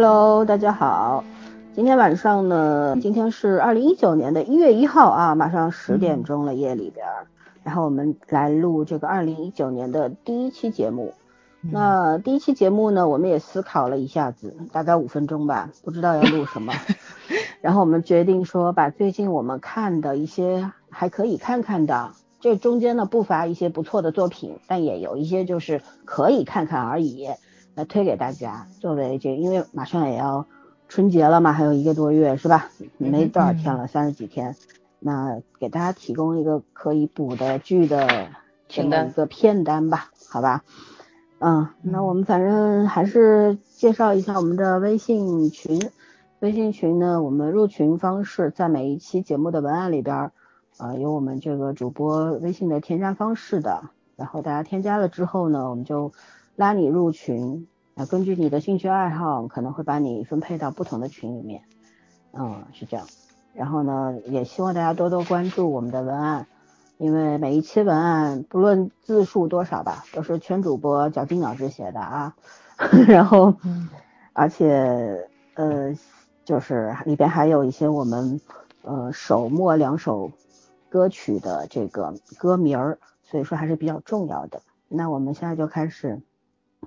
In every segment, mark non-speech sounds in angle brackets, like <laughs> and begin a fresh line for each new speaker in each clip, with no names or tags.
Hello，大家好。今天晚上呢，今天是二零一九年的一月一号啊，马上十点钟了夜里边，然后我们来录这个二零一九年的第一期节目。那第一期节目呢，我们也思考了一下子，大概五分钟吧，不知道要录什么。<laughs> 然后我们决定说，把最近我们看的一些还可以看看的，这中间呢不乏一些不错的作品，但也有一些就是可以看看而已，来推给大家。作为这，因为马上也要春节了嘛，还有一个多月是吧？没多少天了，三十几天。那给大家提供一个可以补的剧的这么一个片单吧，好吧？嗯，那我们反正还是介绍一下我们的微信群。微信群呢，我们入群方式在每一期节目的文案里边，呃，有我们这个主播微信的添加方式的。然后大家添加了之后呢，我们就拉你入群，啊，根据你的兴趣爱好，可能会把你分配到不同的群里面。嗯，是这样。然后呢，也希望大家多多关注我们的文案。因为每一期文案不论字数多少吧，都是全主播绞尽脑汁写的啊，<laughs> 然后，而且呃，就是里边还有一些我们呃首末两首歌曲的这个歌名儿，所以说还是比较重要的。那我们现在就开始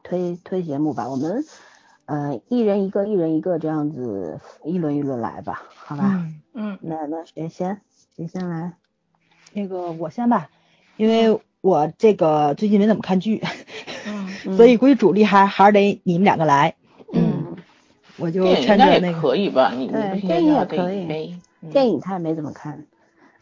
推推节目吧，我们呃一人一个，一人一个这样子一轮一轮来吧，好吧？
嗯，
那那谁先？谁先来？
那个我先吧，因为我这个最近没怎么看剧，所以估计主力还还是得你们两个来。嗯，我就趁着那个
可以吧？你
对电影也可以，电影他也没怎么看。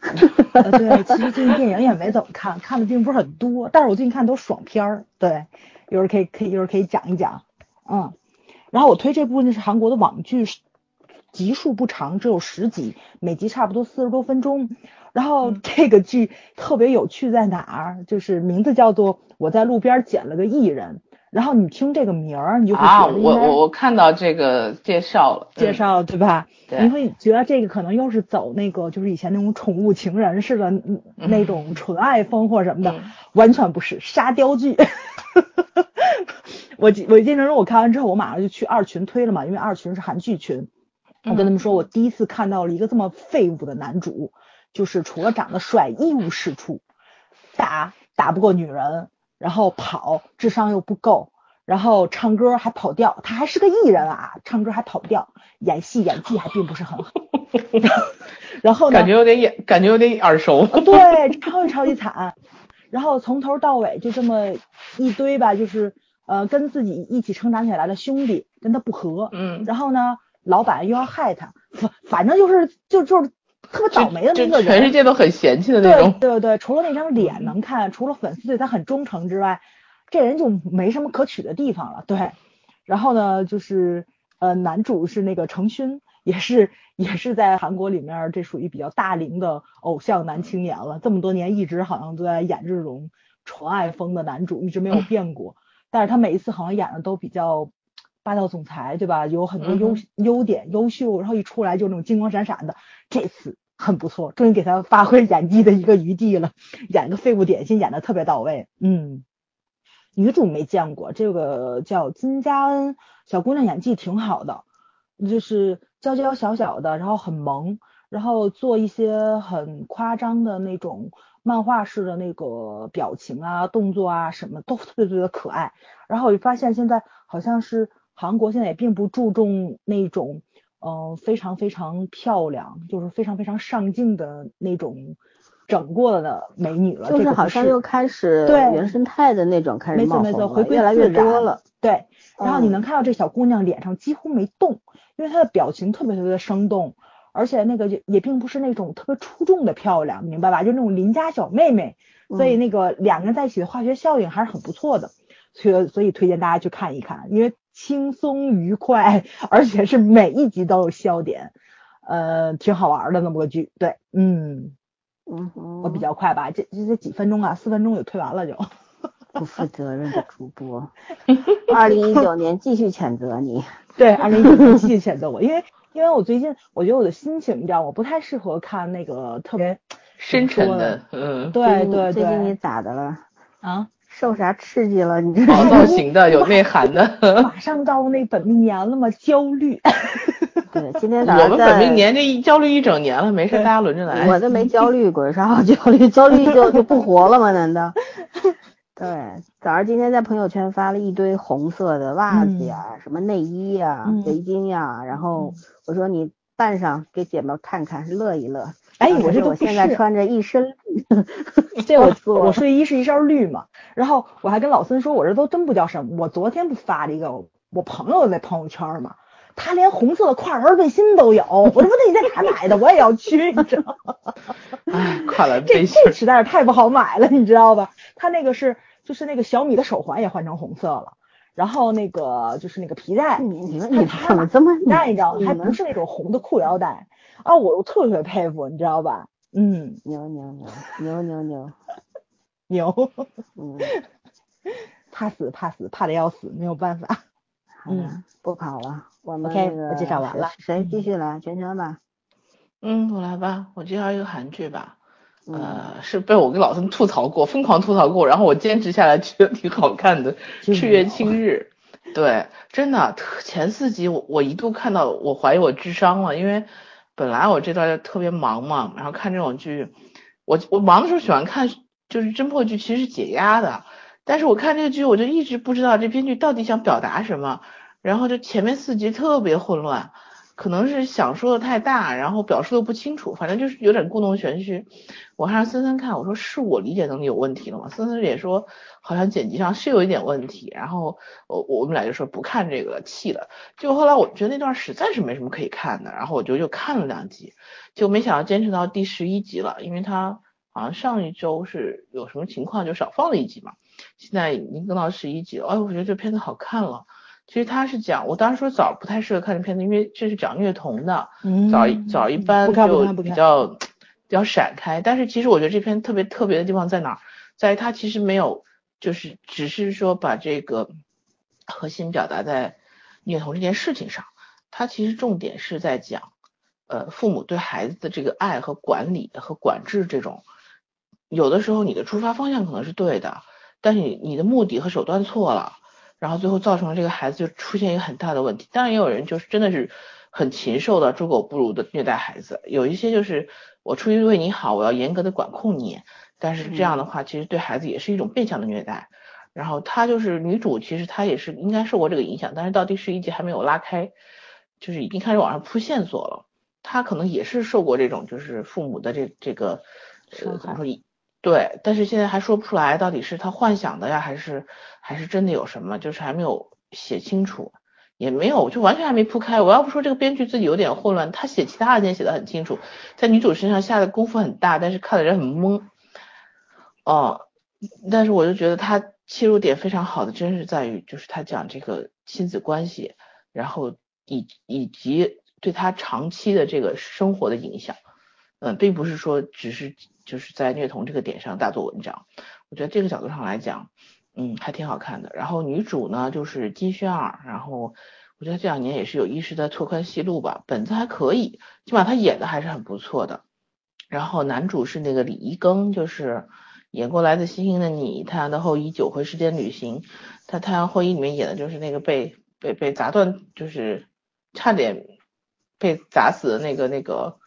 <laughs>
对，其实最近电影也没怎么看，看的并不是很多，但是我最近看都是爽片儿。对，一会儿可以可以一会儿可以讲一讲。嗯，然后我推这部呢是韩国的网剧，集数不长，只有十集，每集差不多四十多分钟。然后这个剧特别有趣在哪儿？就是名字叫做《我在路边捡了个艺人》。然后你听这个名儿，你就会觉得
我我我看到这个介绍了，
介绍对吧？你会觉得这个可能又是走那个就是以前那种宠物情人似的那种纯爱风或什么的，完全不是沙雕剧。<laughs> 我我记得我看完之后，我马上就去二群推了嘛，因为二群是韩剧群。我跟他们说，我第一次看到了一个这么废物的男主。就是除了长得帅一无是处，打打不过女人，然后跑智商又不够，然后唱歌还跑调，他还是个艺人啊，唱歌还跑调，演戏演技还并不是很好。<laughs> 然后呢？
感觉有点眼，感觉有点耳熟。
对，超级超级惨。然后从头到尾就这么一堆吧，就是呃跟自己一起成长起来的兄弟跟他不和，
嗯。
然后呢，老板又要害他，反反正就是就就是。特别倒霉的那个人，
全世界都很嫌弃的那种。
对对对，除了那张脸能看，除了粉丝对他很忠诚之外，这人就没什么可取的地方了。对，然后呢，就是呃，男主是那个程勋，也是也是在韩国里面，这属于比较大龄的偶像男青年了。这么多年一直好像都在演这种纯爱风的男主，一直没有 <laughs> 变过。但是他每一次好像演的都比较霸道总裁，对吧？有很多优优点、优秀，然后一出来就那种金光闪闪的。这次。很不错，终于给他发挥演技的一个余地了，演个废物点心演的特别到位。嗯，女主没见过，这个叫金佳恩，小姑娘演技挺好的，就是娇娇小小的，然后很萌，然后做一些很夸张的那种漫画式的那个表情啊、动作啊，什么都特别特别的可爱。然后我就发现现在好像是韩国现在也并不注重那种。嗯，非常非常漂亮，就是非常非常上镜的那种整过的美女了。
就是好像又开始
对
原生态的那种开始
冒红
了，越来越多了。
对，然后你能看到这小姑娘脸上几乎没动，因为她的表情特别特别的生动，而且那个也并不是那种特别出众的漂亮，明白吧？就那种邻家小妹妹，所以那个两个人在一起的化学效应还是很不错的，所以所以推荐大家去看一看，因为。轻松愉快，<laughs> 而且是每一集都有笑点，呃，挺好玩的那么个剧。对，
嗯
嗯，我比较快吧，这这这几分钟啊，四分钟就推完了就。<laughs>
不负责任的主播，<laughs> 二零一九年继续谴责你。
对，二零一九年继续谴责我，因为因为我最近我觉得我的心情，你知道，我不太适合看那个特别
深沉的，嗯，
对对对。
最近你咋的了？
啊？
受啥刺激了？你这
毛造型的，有内涵的。<laughs>
马上到那本命年了嘛，焦虑。<laughs>
对，今天早上
我们本命年这一焦虑一整年了，没事，大家轮着来。
我都没焦虑过，有啥好焦虑？<laughs> 焦虑就就不活了吗？难道？对，早上今天在朋友圈发了一堆红色的袜子呀，什么内衣呀、围巾呀，然后我说你扮上给姐妹看看，乐一乐。
哎，我这
我现在穿着一身绿，<laughs>
这我我睡衣是一身绿嘛，然后我还跟老孙说，我这都真不叫什么。我昨天不发了一个我朋友在朋友圈嘛，他连红色的跨栏背心都有，我说那你在哪买的？我也要去，你知道吗？<laughs>
哎，跨栏
背心这实在是太不好买了，你知道吧？他那个是就是那个小米的手环也换成红色了，然后那个就是那个皮带，
你你们你怎么这么
带你知道还不是那种红的裤腰带。啊，我特别佩服，你知道吧？嗯，
牛牛牛牛牛牛
牛，<laughs> <laughs>
嗯，<laughs>
怕死怕死怕的要死，没有办法。
嗯，不跑了，我们
OK，我介绍完了，
谁继续来？全全吧。
嗯，我来吧，我介绍一个韩剧吧。呃，是被我跟老孙吐槽过，<laughs> 疯狂吐槽过，然后我坚持下来，觉得挺好看的，《赤月青日》。对，真的，前四集我我一度看到我怀疑我智商了，因为。本来我这段就特别忙嘛，然后看这种剧，我我忙的时候喜欢看就是侦破剧，其实是解压的。但是我看这个剧，我就一直不知道这编剧到底想表达什么，然后就前面四集特别混乱。可能是想说的太大，然后表述的不清楚，反正就是有点故弄玄虚。我还让森森看，我说是我理解能力有问题了吗？森森也说好像剪辑上是有一点问题。然后我我们俩就说不看这个了，弃了。就后来我觉得那段实在是没什么可以看的，然后我就又看了两集，就没想到坚持到第十一集了，因为他好像上一周是有什么情况就少放了一集嘛，现在已经更到十一集了。哎，我觉得这片子好看了。其实他是讲，我当时说早不太适合看这片子，因为这是讲虐童的，嗯早早一般就比较比较闪开。但是其实我觉得这篇特别特别的地方在哪儿，在于它其实没有，就是只是说把这个核心表达在虐童这件事情上，它其实重点是在讲，呃，父母对孩子的这个爱和管理和管制这种，有的时候你的出发方向可能是对的，但是你你的目的和手段错了。然后最后造成了这个孩子就出现一个很大的问题。当然也有人就是真的是很禽兽的、猪狗不如的虐待孩子。有一些就是我出于为你好，我要严格的管控你，但是这样的话其实对孩子也是一种变相的虐待。然后她就是女主，其实她也是应该受过这个影响，但是到第十一集还没有拉开，就是已经开始往上铺线索了。她可能也是受过这种就是父母的这这个呃怎么说？对，但是现在还说不出来到底是他幻想的呀，还是还是真的有什么，就是还没有写清楚，也没有，就完全还没铺开。我要不说这个编剧自己有点混乱，他写其他案件写的很清楚，在女主身上下的功夫很大，但是看的人很懵。哦，但是我就觉得他切入点非常好的，真是在于就是他讲这个亲子关系，然后以以及对他长期的这个生活的影响。嗯，并不是说只是就是在虐童这个点上大做文章，我觉得这个角度上来讲，嗯，还挺好看的。然后女主呢就是金宣儿，然后我觉得这两年也是有意识在拓宽戏路吧，本子还可以，起码她演的还是很不错的。然后男主是那个李一庚，就是演过《来自星星的你》《太阳的后裔》《九回时间旅行》，他《太阳后裔》里面演的就是那个被被被砸断，就是差点被砸死的那个那个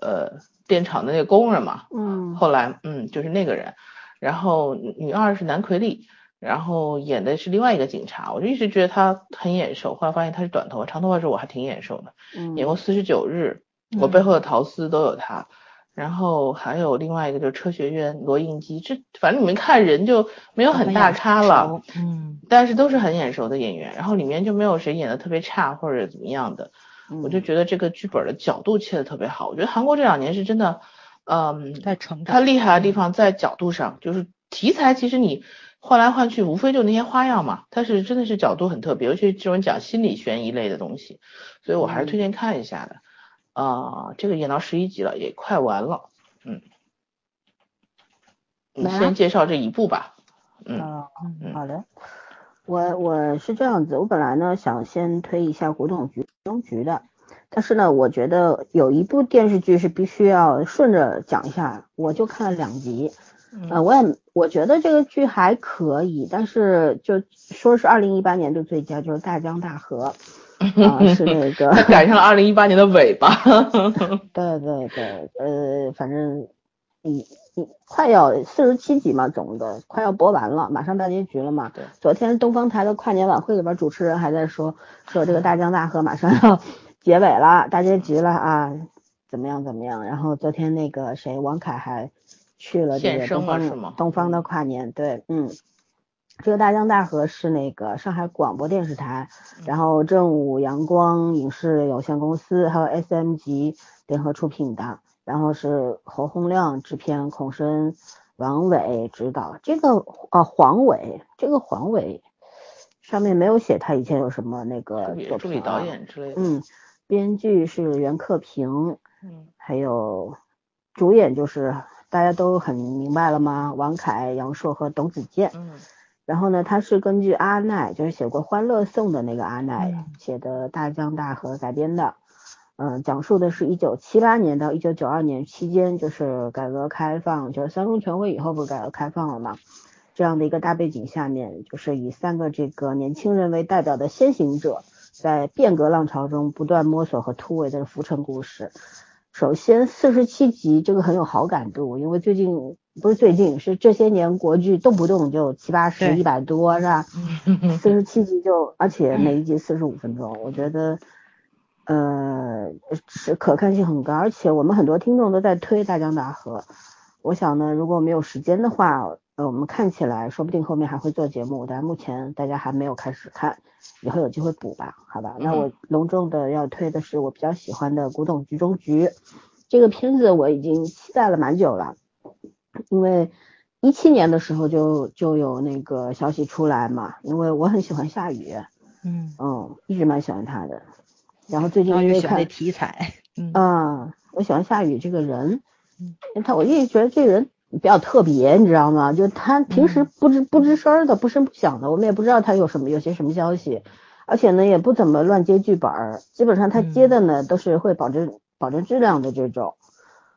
呃。电厂的那个工人嘛，
嗯，
后来嗯就是那个人，然后女二是南奎丽，然后演的是另外一个警察，我就一直觉得他很眼熟，后来发现他是短头发，长头发时候我还挺眼熟的，
嗯，
演过四十九日，我背后的陶丝都有他，然后还有另外一个就是车学院罗应基，这反正你们看人就没有很大咖了，
嗯，
但是都是很眼熟的演员，然后里面就没有谁演的特别差或者怎么样的。我就觉得这个剧本的角度切的特别好，我觉得韩国这两年是真的，嗯，
在成长。
它厉害的地方在角度上，就是题材其实你换来换去，无非就那些花样嘛。它是真的是角度很特别，尤其这种讲心理悬疑类的东西，所以我还是推荐看一下的。啊，这个演到十一集了，也快完了，嗯。你先介绍这一部吧。嗯，
好的。我我是这样子，我本来呢想先推一下古董局中局的，但是呢，我觉得有一部电视剧是必须要顺着讲一下，我就看了两集，呃，我也我觉得这个剧还可以，但是就说是二零一八年的最佳，就是《大江大河》<laughs> 啊，是那个
他赶上了二零一八年的尾巴。<laughs>
对对对，呃，反正你你快要四十七集嘛，总的快要播完了，马上大结局了嘛。
对，
昨天东方台的跨年晚会里边，主持人还在说说这个《大江大河》马上要 <laughs> 结尾了，大结局了啊，怎么样怎么样？然后昨天那个谁，王凯还。去了这个东方东方的跨年，对，嗯，这个大江大河是那个上海广播电视台，然后正午阳光影视有限公司还有 S M 级联合出品的，然后是侯洪亮制片，孔申、王伟指导。这个啊黄伟，这个黄伟上面没有写他以前有什么那个作
品导演之类的。
嗯，编剧是袁克平，嗯，还有主演就是。大家都很明白了吗？王凯、杨烁和董子健。
嗯。
然后呢，他是根据阿奈，就是写过《欢乐颂》的那个阿奈写的《大江大河》改编的。嗯，讲述的是一九七八年到一九九二年期间，就是改革开放，就是三中全会以后不是改革开放了吗？这样的一个大背景下面，就是以三个这个年轻人为代表的先行者，在变革浪潮中不断摸索和突围的浮沉故事。首先，四十七集这个很有好感度，因为最近不是最近，是这些年国剧动不动就七八十、一百多，是吧？<laughs> 四十七集就，而且每一集四十五分钟，我觉得，呃，是可看性很高。而且我们很多听众都在推《大江大河》，我想呢，如果没有时间的话，呃，我们看起来说不定后面还会做节目，但目前大家还没有开始看。以后有机会补吧，好吧。那我隆重的要推的是我比较喜欢的《古董局中局》这个片子，我已经期待了蛮久了，因为一七年的时候就就有那个消息出来嘛，因为我很喜欢夏雨，嗯嗯，一直蛮喜欢他的。然后最近因为看
题材，
嗯，我喜欢夏雨这个人，嗯，他我一直觉得这个人。比较特别，你知道吗？就他平时不吱不吱声的，不声不响的，我们也不知道他有什么有些什么消息，而且呢也不怎么乱接剧本儿，基本上他接的呢都是会保证保证质量的这种。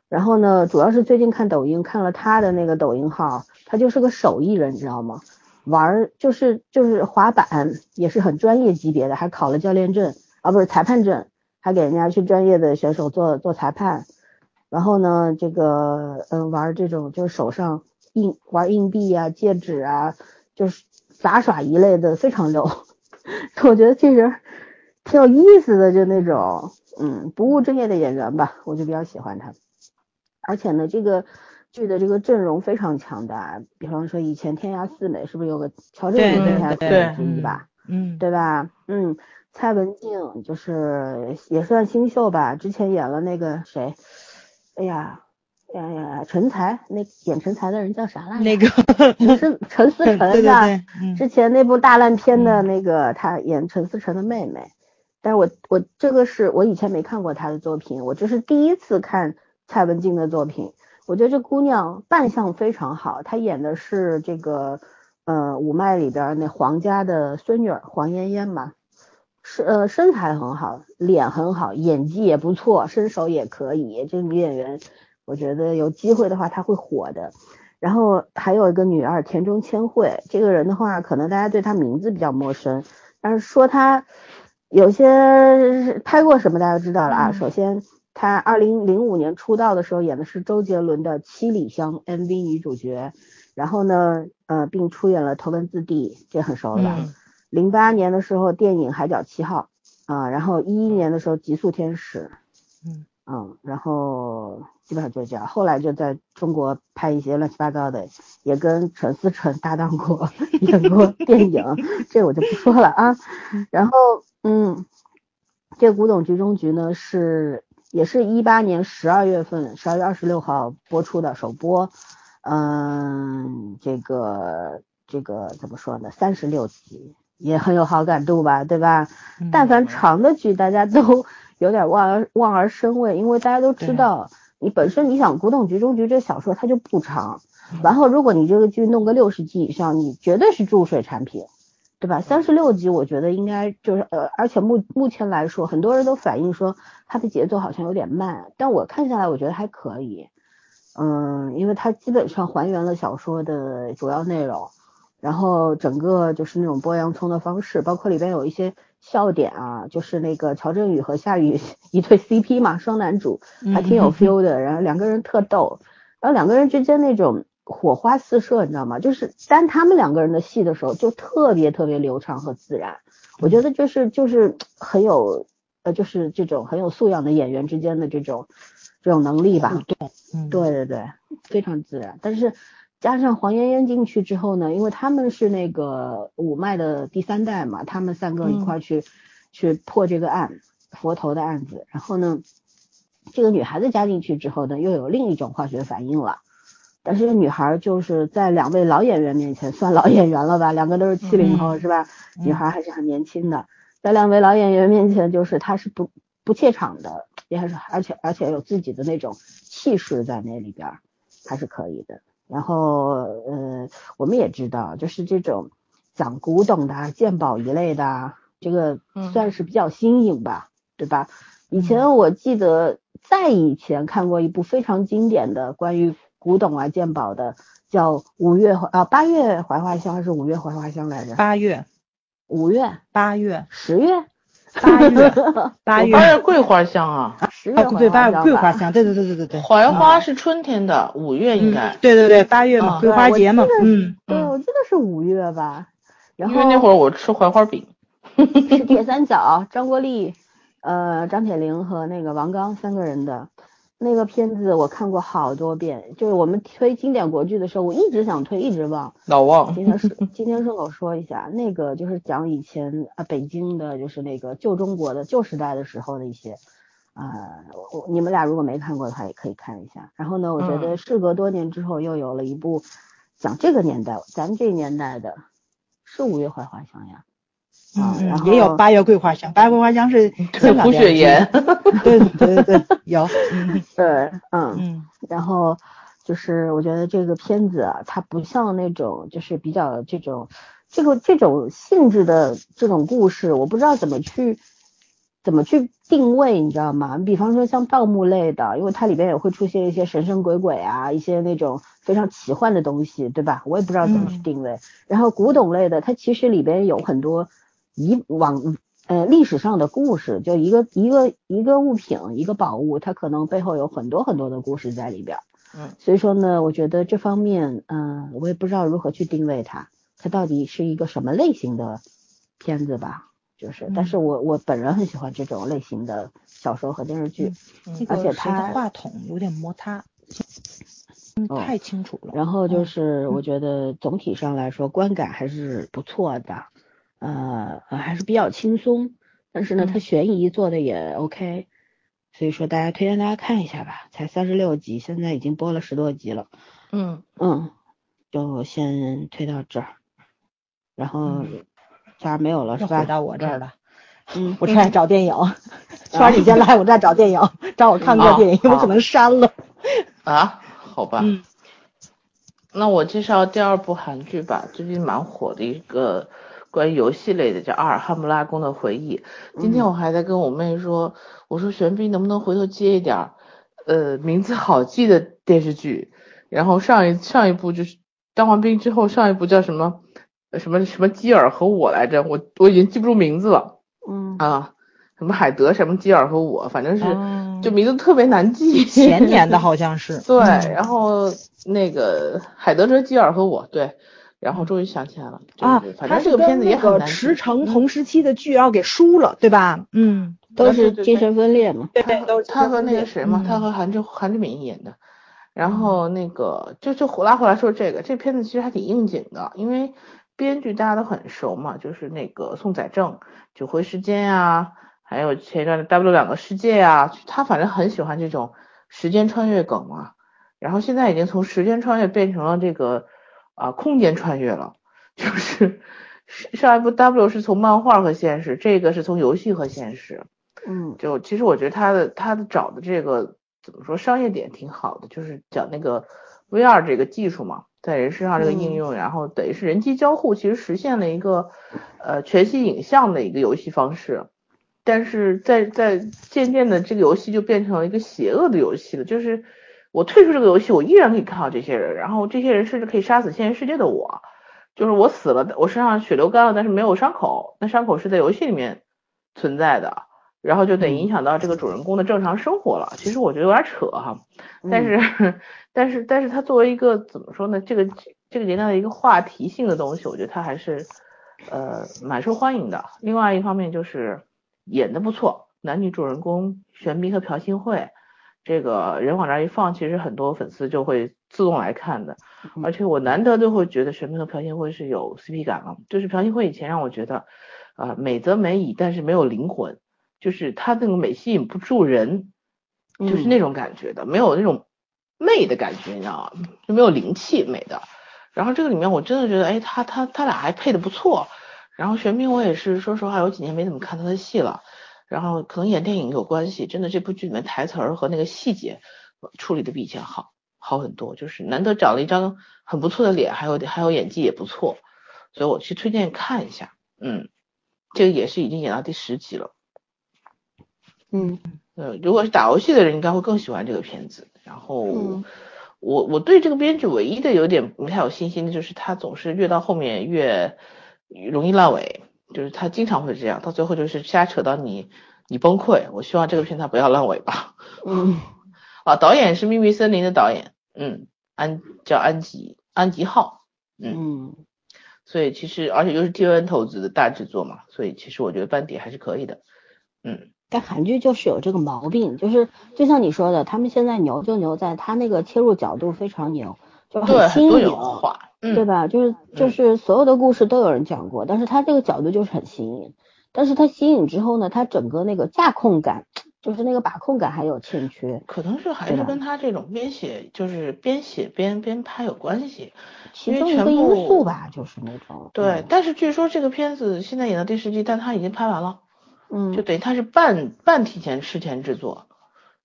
然后呢，主要是最近看抖音看了他的那个抖音号，他就是个手艺人，你知道吗？玩就是就是滑板也是很专业级别的，还考了教练证啊，不是裁判证，还给人家去专业的选手做做裁判。然后呢，这个嗯玩这种就是手上硬玩硬币啊、戒指啊，就是杂耍一类的非常溜。<laughs> 我觉得这人挺有意思的，就那种嗯不务正业的演员吧，我就比较喜欢他。而且呢，这个剧的这个阵容非常强大，比方说以前天涯四美是不是有个乔振宇天涯四美之一吧？
嗯，
对吧？嗯，蔡文静就是也算新秀吧，之前演了那个谁。哎呀，哎呀，陈才那演陈才的人叫啥来着？
那个 <laughs>
是陈思诚 <laughs>
的，
之前那部大烂片的那个他演陈思诚的妹妹。但是我我这个是我以前没看过他的作品，我这是第一次看蔡文静的作品。我觉得这姑娘扮相非常好，她演的是这个呃五脉里边那黄家的孙女黄嫣嫣嘛。是呃身材很好，脸很好，演技也不错，身手也可以。这个女演员，我觉得有机会的话她会火的。然后还有一个女二田中千惠，这个人的话，可能大家对她名字比较陌生，但是说她有些拍过什么，大家知道了啊。首先，她二零零五年出道的时候演的是周杰伦的《七里香》MV 女主角，然后呢，呃，并出演了《头文字 D》，这很熟了吧？零八年的时候，电影《海角七号》啊，然后一一年的时候，《极速天使》，嗯嗯，然后基本上就这样。后来就在中国拍一些乱七八糟的，也跟陈思诚搭档过，演过 <laughs> 电影，这我就不说了啊。然后嗯，这《古董局中局》呢是也是一八年十二月份，十二月二十六号播出的首播，嗯，这个这个怎么说呢？三十六集。也很有好感度吧，对吧？但凡长的剧，大家都有点望而望而生畏，因为大家都知道，你本身你想《古董局中局》这小说它就不长，然后如果你这个剧弄个六十集以上，你绝对是注水产品，对吧？三十六集我觉得应该就是呃，而且目目前来说，很多人都反映说它的节奏好像有点慢，但我看下来我觉得还可以。嗯，因为它基本上还原了小说的主要内容，然后整个就是那种剥洋葱的方式，包括里边有一些笑点啊，就是那个乔振宇和夏雨 <laughs> 一对 CP 嘛，双男主还挺有 feel 的，然后两个人特逗，然后两个人之间那种火花四射，你知道吗？就是单他们两个人的戏的时候就特别特别流畅和自然，我觉得就是就是很有呃就是这种很有素养的演员之间的这种。这种能力吧，对对对，非常自然。但是加上黄妍妍进去之后呢，因为他们是那个五脉的第三代嘛，他们三个一块去去破这个案，佛头的案子。然后呢，这个女孩子加进去之后呢，又有另一种化学反应了。但是这个女孩就是在两位老演员面前算老演员了吧，两个都是七零后是吧？女孩还是很年轻的，在两位老演员面前，就是她是不不怯场的。也还是，而且而且有自己的那种气势在那里边，还是可以的。然后，呃，我们也知道，就是这种讲古董的鉴宝一类的，这个算是比较新颖吧，对吧？以前我记得在以前看过一部非常经典的关于古董啊鉴宝的，叫《五月啊八月槐花香》还是《五月槐花香》来着？
八月、
五月、
八月、
十月。
八月，<laughs> 八月，
八月桂花香啊，
十月
对，八月桂花香，对对对对对对。
槐花是春天的，五月应该。
对对对，八月嘛，桂花节嘛，嗯。
对，我记得是五月吧。然后
因为那会儿我吃槐花饼。
是铁三角，张国立、呃张铁林和那个王刚三个人的。那个片子我看过好多遍，就是我们推经典国剧的时候，我一直想推，一直忘。
老忘。
今天是今天顺口说一下，那个就是讲以前啊北京的，就是那个旧中国的旧时代的时候的一些啊，我你们俩如果没看过的话，也可以看一下。然后呢，我觉得事隔多年之后，又有了一部讲这个年代，咱们这年代的，是《五月槐花香》呀。
嗯，然后也有八月桂花香，八月桂花香是
胡雪岩，<laughs>
对对对对，有，<laughs>
对，嗯嗯，然后就是我觉得这个片子啊，它不像那种就是比较这种这个这种性质的这种故事，我不知道怎么去怎么去定位，你知道吗？比方说像盗墓类的，因为它里边也会出现一些神神鬼鬼啊，一些那种非常奇幻的东西，对吧？我也不知道怎么去定位。然后古董类的，它其实里边有很多。以往呃历史上的故事，就一个一个一个物品一个宝物，它可能背后有很多很多的故事在里边。
嗯，
所以说呢，我觉得这方面，嗯，我也不知道如何去定位它，它到底是一个什么类型的片子吧？就是，但是我我本人很喜欢这种类型的小说和电视剧，而且它
话筒有点摩擦，嗯，太清楚了。
然后就是我觉得总体上来说观感还是不错的。呃，还是比较轻松，但是呢，它悬疑做的也 OK，所以说大家推荐大家看一下吧，才三十六集，现在已经播了十多集了，
嗯
嗯，就先推到这儿，然后这儿没有了是吧？
到我这儿了，
嗯，<laughs> <laughs> <laughs>
我正在找电影，圈你先来，我这找电影，找我看过电影，我可能删了
啊？好吧，那我介绍第二部韩剧吧，最近蛮火的一个。关于游戏类的叫《阿尔汉布拉宫的回忆》，今天我还在跟我妹说，我说玄彬能不能回头接一点，呃，名字好记的电视剧。然后上一上一部就是当完兵之后，上一部叫什么什么什么基尔和我来着，我我已经记不住名字了。
嗯
啊，什么海德什么基尔和我，反正是就名字特别难记。<laughs>
前年的好像是。
对，然后那个海德哲基尔和我，对。然后终于想起来了啊，反正这个片子也很难。
驰骋同时期的剧要给输了，对吧？嗯，
都是精神分裂嘛。
对对，都
他和那个谁嘛，他和韩志韩志敏演的。然后那个就就拉回来说这个，这片子其实还挺应景的，因为编剧大家都很熟嘛，就是那个宋载正，《九回时间》呀，还有前一段的《W 两个世界》呀，他反正很喜欢这种时间穿越梗嘛。然后现在已经从时间穿越变成了这个。啊，空间穿越了，就是上一部 W 是从漫画和现实，这个是从游戏和现实。
嗯，
就其实我觉得他的他的找的这个怎么说商业点挺好的，就是讲那个 VR 这个技术嘛，在人身上这个应用，然后等于是人机交互，其实实现了一个呃全息影像的一个游戏方式。但是在在渐渐的这个游戏就变成了一个邪恶的游戏了，就是我退出这个游戏，我依然可以看到这些人，然后这些人甚至可以杀死现实世界的我，就是我死了，我身上血流干了，但是没有伤口，那伤口是在游戏里面存在的，然后就得影响到这个主人公的正常生活了。其实我觉得有点扯哈，但是 <laughs> 但是但是它作为一个怎么说呢，这个这个年代的一个话题性的东西，我觉得它还是呃蛮受欢迎的。另外一方面就是演的不错，男女主人公玄彬和朴信惠。这个人往那一放，其实很多粉丝就会自动来看的，而且我难得就会觉得玄彬和朴信惠是有 CP 感了。就是朴信惠以前让我觉得，啊美则美矣，但是没有灵魂，就是她那个美吸引不住人，就是那种感觉的，没有那种媚的感觉，你知道吗？就没有灵气美的。然后这个里面我真的觉得，哎，他他他俩还配的不错。然后玄彬我也是说实话，有几年没怎么看他的戏了。然后可能演电影有关系，真的这部剧里面台词儿和那个细节处理的比以前好好很多，就是难得长了一张很不错的脸，还有还有演技也不错，所以我去推荐看一下，嗯，这个也是已经演到第十集了，
嗯，
呃，如果是打游戏的人应该会更喜欢这个片子，然后我我对这个编剧唯一的有点不太有信心的就是他总是越到后面越容易烂尾。就是他经常会这样，到最后就是瞎扯到你，你崩溃。我希望这个片他不要烂尾吧。
嗯，<laughs>
啊，导演是《秘密森林》的导演，嗯，安叫安吉安吉浩，嗯，所以其实而且又是 T N 投资的大制作嘛，所以其实我觉得班底还是可以的，嗯。
但韩剧就是有这个毛病，就是就像你说的，他们现在牛就牛在他那个切入角度非常牛，就很新颖。对吧？就是就是所有的故事都有人讲过，但是他这个角度就是很新颖。但是他新颖之后呢，他整个那个架控感，就是那个把控感还有欠缺。
可能是还是跟他这种边写就是边写边边拍有关系，
其中一个因素吧，就是那种。
对，但是据说这个片子现在演到第十集，但他已经拍完了，
嗯，
就等于他是半半提前事前制作，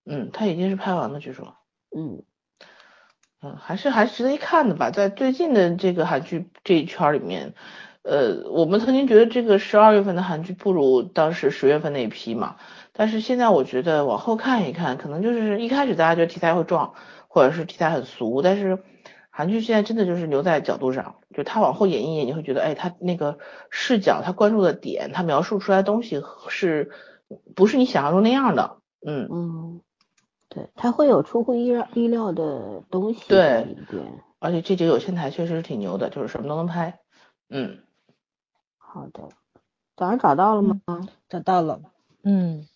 嗯，他已经是拍完了，据说，
嗯。
还是还是值得一看的吧。在最近的这个韩剧这一圈里面，呃，我们曾经觉得这个十二月份的韩剧不如当时十月份那一批嘛。但是现在我觉得往后看一看，可能就是一开始大家觉得题材会撞，或者是题材很俗。但是韩剧现在真的就是留在角度上，就他往后演一演，你会觉得，哎，他那个视角，他关注的点，他描述出来的东西是不是你想象中那样的？
嗯嗯。对，它会有出乎意料意料的东西
在
里边，
而且这几个有线台确实是挺牛的，就是什么都能拍。嗯，
好的，早上找到了吗？
找到了。嗯，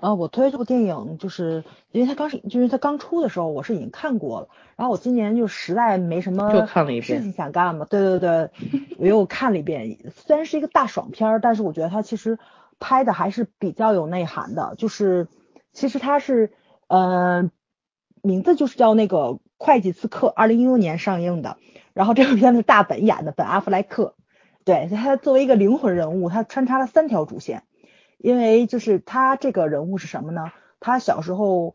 啊，我推这部电影就是因为它刚是，就是它刚出的时候我是已经看过了，然后我今年就实在没什么事情想干嘛，对对对，<laughs> 我又看了一遍。虽然是一个大爽片，但是我觉得它其实拍的还是比较有内涵的，就是其实它是。呃，名字就是叫那个会计刺客，二零一六年上映的。然后这个片子大本演的，本阿弗莱克。对他作为一个灵魂人物，他穿插了三条主线。因为就是他这个人物是什么呢？他小时候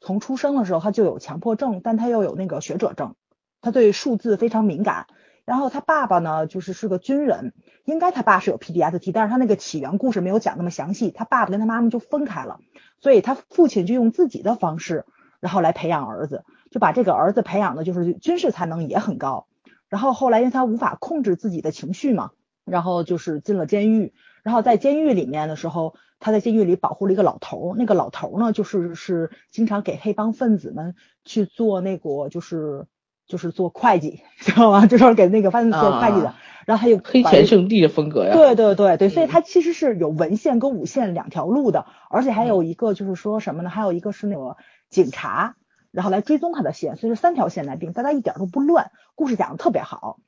从出生的时候他就有强迫症，但他又有那个学者症，他对数字非常敏感。然后他爸爸呢，就是是个军人，应该他爸是有 PDSD，但是他那个起源故事没有讲那么详细。他爸爸跟他妈妈就分开了。所以他父亲就用自己的方式，然后来培养儿子，就把这个儿子培养的就是军事才能也很高。然后后来因为他无法控制自己的情绪嘛，然后就是进了监狱。然后在监狱里面的时候，他在监狱里保护了一个老头儿，那个老头儿呢就是是经常给黑帮分子们去做那个就是就是做会计，<laughs> 知道吗？就是给那个分子做会计的。然后还有
黑钱圣地的风格呀，
对对对对，所以它其实是有文献跟武线两条路的，而且还有一个就是说什么呢？还有一个是那个警察，然后来追踪他的线，所以是三条线来并，大家一点都不乱，故事讲的特别好。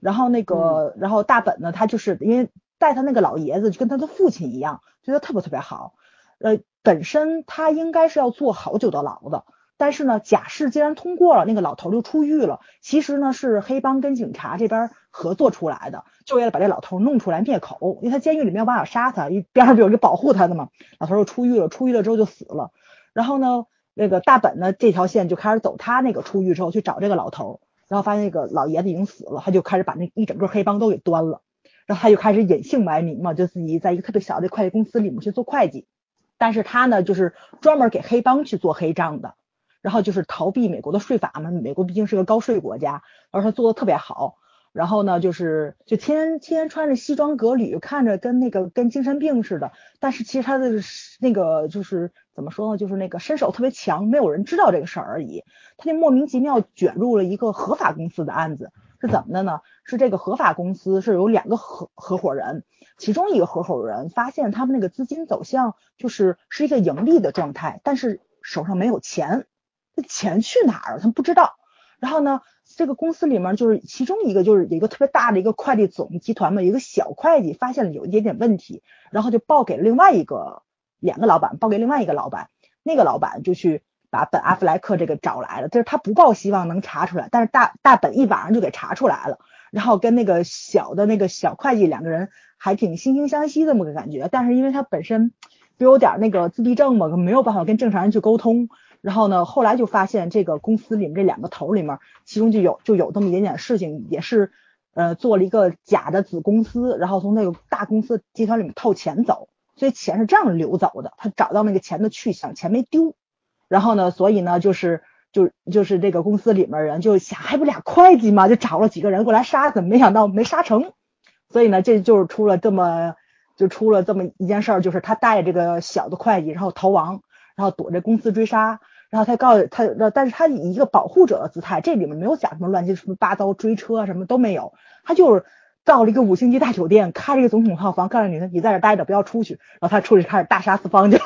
然后那个，然后大本呢，他就是因为带他那个老爷子就跟他的父亲一样，觉得特别特别好。呃，本身他应该是要坐好久的牢的。但是呢，假释既然通过了，那个老头就出狱了。其实呢，是黑帮跟警察这边合作出来的，就为了把这老头弄出来灭口。因为他监狱里没有办法杀他，一边上有一个保护他的嘛。老头就出狱了，出狱了之后就死了。然后呢，那个大本呢这条线就开始走，他那个出狱之后去找这个老头，然后发现那个老爷子已经死了，他就开始把那一整个黑帮都给端了。然后他就开始隐姓埋名嘛，就自己在一个特别小的会计公司里面去做会计。但是他呢，就是专门给黑帮去做黑账的。然后就是逃避美国的税法嘛，美国毕竟是个高税国家，而他做的特别好。然后呢，就是就天天天穿着西装革履，看着跟那个跟精神病似的。但是其实他的那个就是怎么说呢，就是那个身手特别强，没有人知道这个事儿而已。他就莫名其妙卷入了一个合法公司的案子，是怎么的呢？是这个合法公司是有两个合合伙人，其中一个合伙人发现他们那个资金走向就是是一个盈利的状态，但是手上没有钱，那钱去哪儿了？他不知道。然后呢？这个公司里面就是其中一个，就是有一个特别大的一个会计总集团嘛，一个小会计发现了有一点点问题，然后就报给了另外一个两个老板，报给另外一个老板，那个老板就去把本阿弗莱克这个找来了，就是他不抱希望能查出来，但是大大本一晚上就给查出来了，然后跟那个小的那个小会计两个人还挺惺惺相惜这么个感觉，但是因为他本身不有点那个自闭症嘛，没有办法跟正常人去沟通。然后呢，后来就发现这个公司里面这两个头里面，其中就有就有这么一点点事情，也是呃做了一个假的子公司，然后从那个大公司集团里面套钱走，所以钱是这样流走的。他找到那个钱的去向，钱没丢。然后呢，所以呢，就是就就是这个公司里面人就想，还不俩会计嘛，就找了几个人过来杀，怎么没想到没杀成。所以呢，这就是出了这么就出了这么一件事儿，就是他带这个小的会计，然后逃亡，然后躲着公司追杀。然后他告诉他，但是他以一个保护者的姿态，这里面没有讲什么乱七八糟追车啊，什么都没有。他就是到了一个五星级大酒店，开了一个总统套房，告诉女的你在这待着，不要出去。然后他出去开始大杀四方去。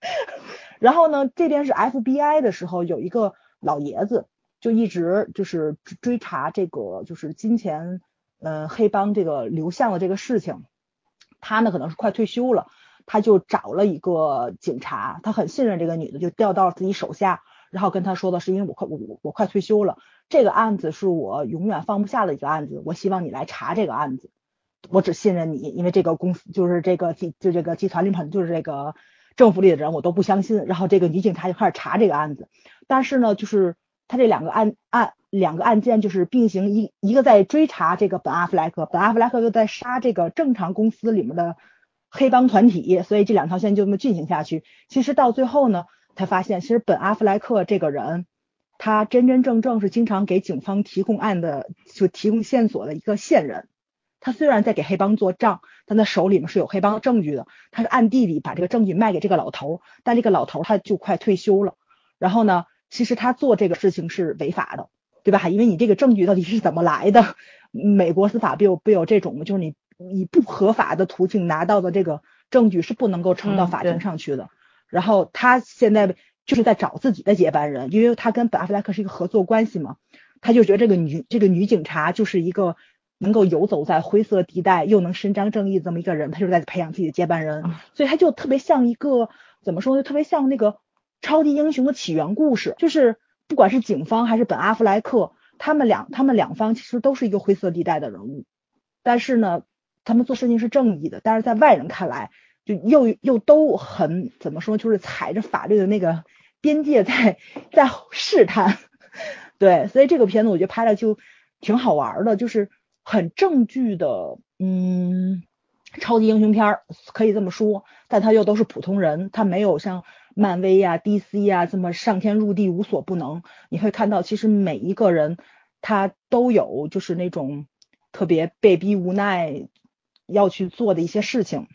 <laughs> 然后呢，这边是 FBI 的时候，有一个老爷子就一直就是追查这个就是金钱呃黑帮这个流向的这个事情。他呢可能是快退休了。他就找了一个警察，他很信任这个女的，就调到自己手下，然后跟他说的是，因为我快我我快退休了，这个案子是我永远放不下的一个案子，我希望你来查这个案子，我只信任你，因为这个公司就是这个集就这个集团里面就是这个政府里的人我都不相信，然后这个女警察就开始查这个案子，但是呢，就是他这两个案案两个案件就是并行，一一个在追查这个本阿弗莱克，本阿弗莱克又在杀这个正常公司里面的。黑帮团体，所以这两条线就这么进行下去。其实到最后呢，他发现其实本阿弗莱克这个人，他真真正正是经常给警方提供案的，就提供线索的一个线人。他虽然在给黑帮做账，但他手里面是有黑帮证据的。他是暗地里把这个证据卖给这个老头，但这个老头他就快退休了。然后呢，其实他做这个事情是违法的，对吧？因为你这个证据到底是怎么来的？美国司法不有不有这种，就是你。以不合法的途径拿到的这个证据是不能够呈到法庭上去的。然后他现在就是在找自己的接班人，因为他跟本阿弗莱克是一个合作关系嘛，他就觉得这个女这个女警察就是一个能够游走在灰色地带又能伸张正义这么一个人，他就在培养自己的接班人，所以他就特别像一个怎么说呢？特别像那个超级英雄的起源故事，就是不管是警方还是本阿弗莱克，他们两他们两方其实都是一个灰色地带的人物，但是呢。他们做事情是正义的，但是在外人看来，就又又都很怎么说，就是踩着法律的那个边界在在试探，<laughs> 对，所以这个片子我觉得拍的就挺好玩的，就是很正剧的，嗯，超级英雄片儿可以这么说，但他又都是普通人，他没有像漫威呀、DC 呀这么上天入地无所不能。你会看到，其实每一个人他都有就是那种特别被逼无奈。要去做的一些事情，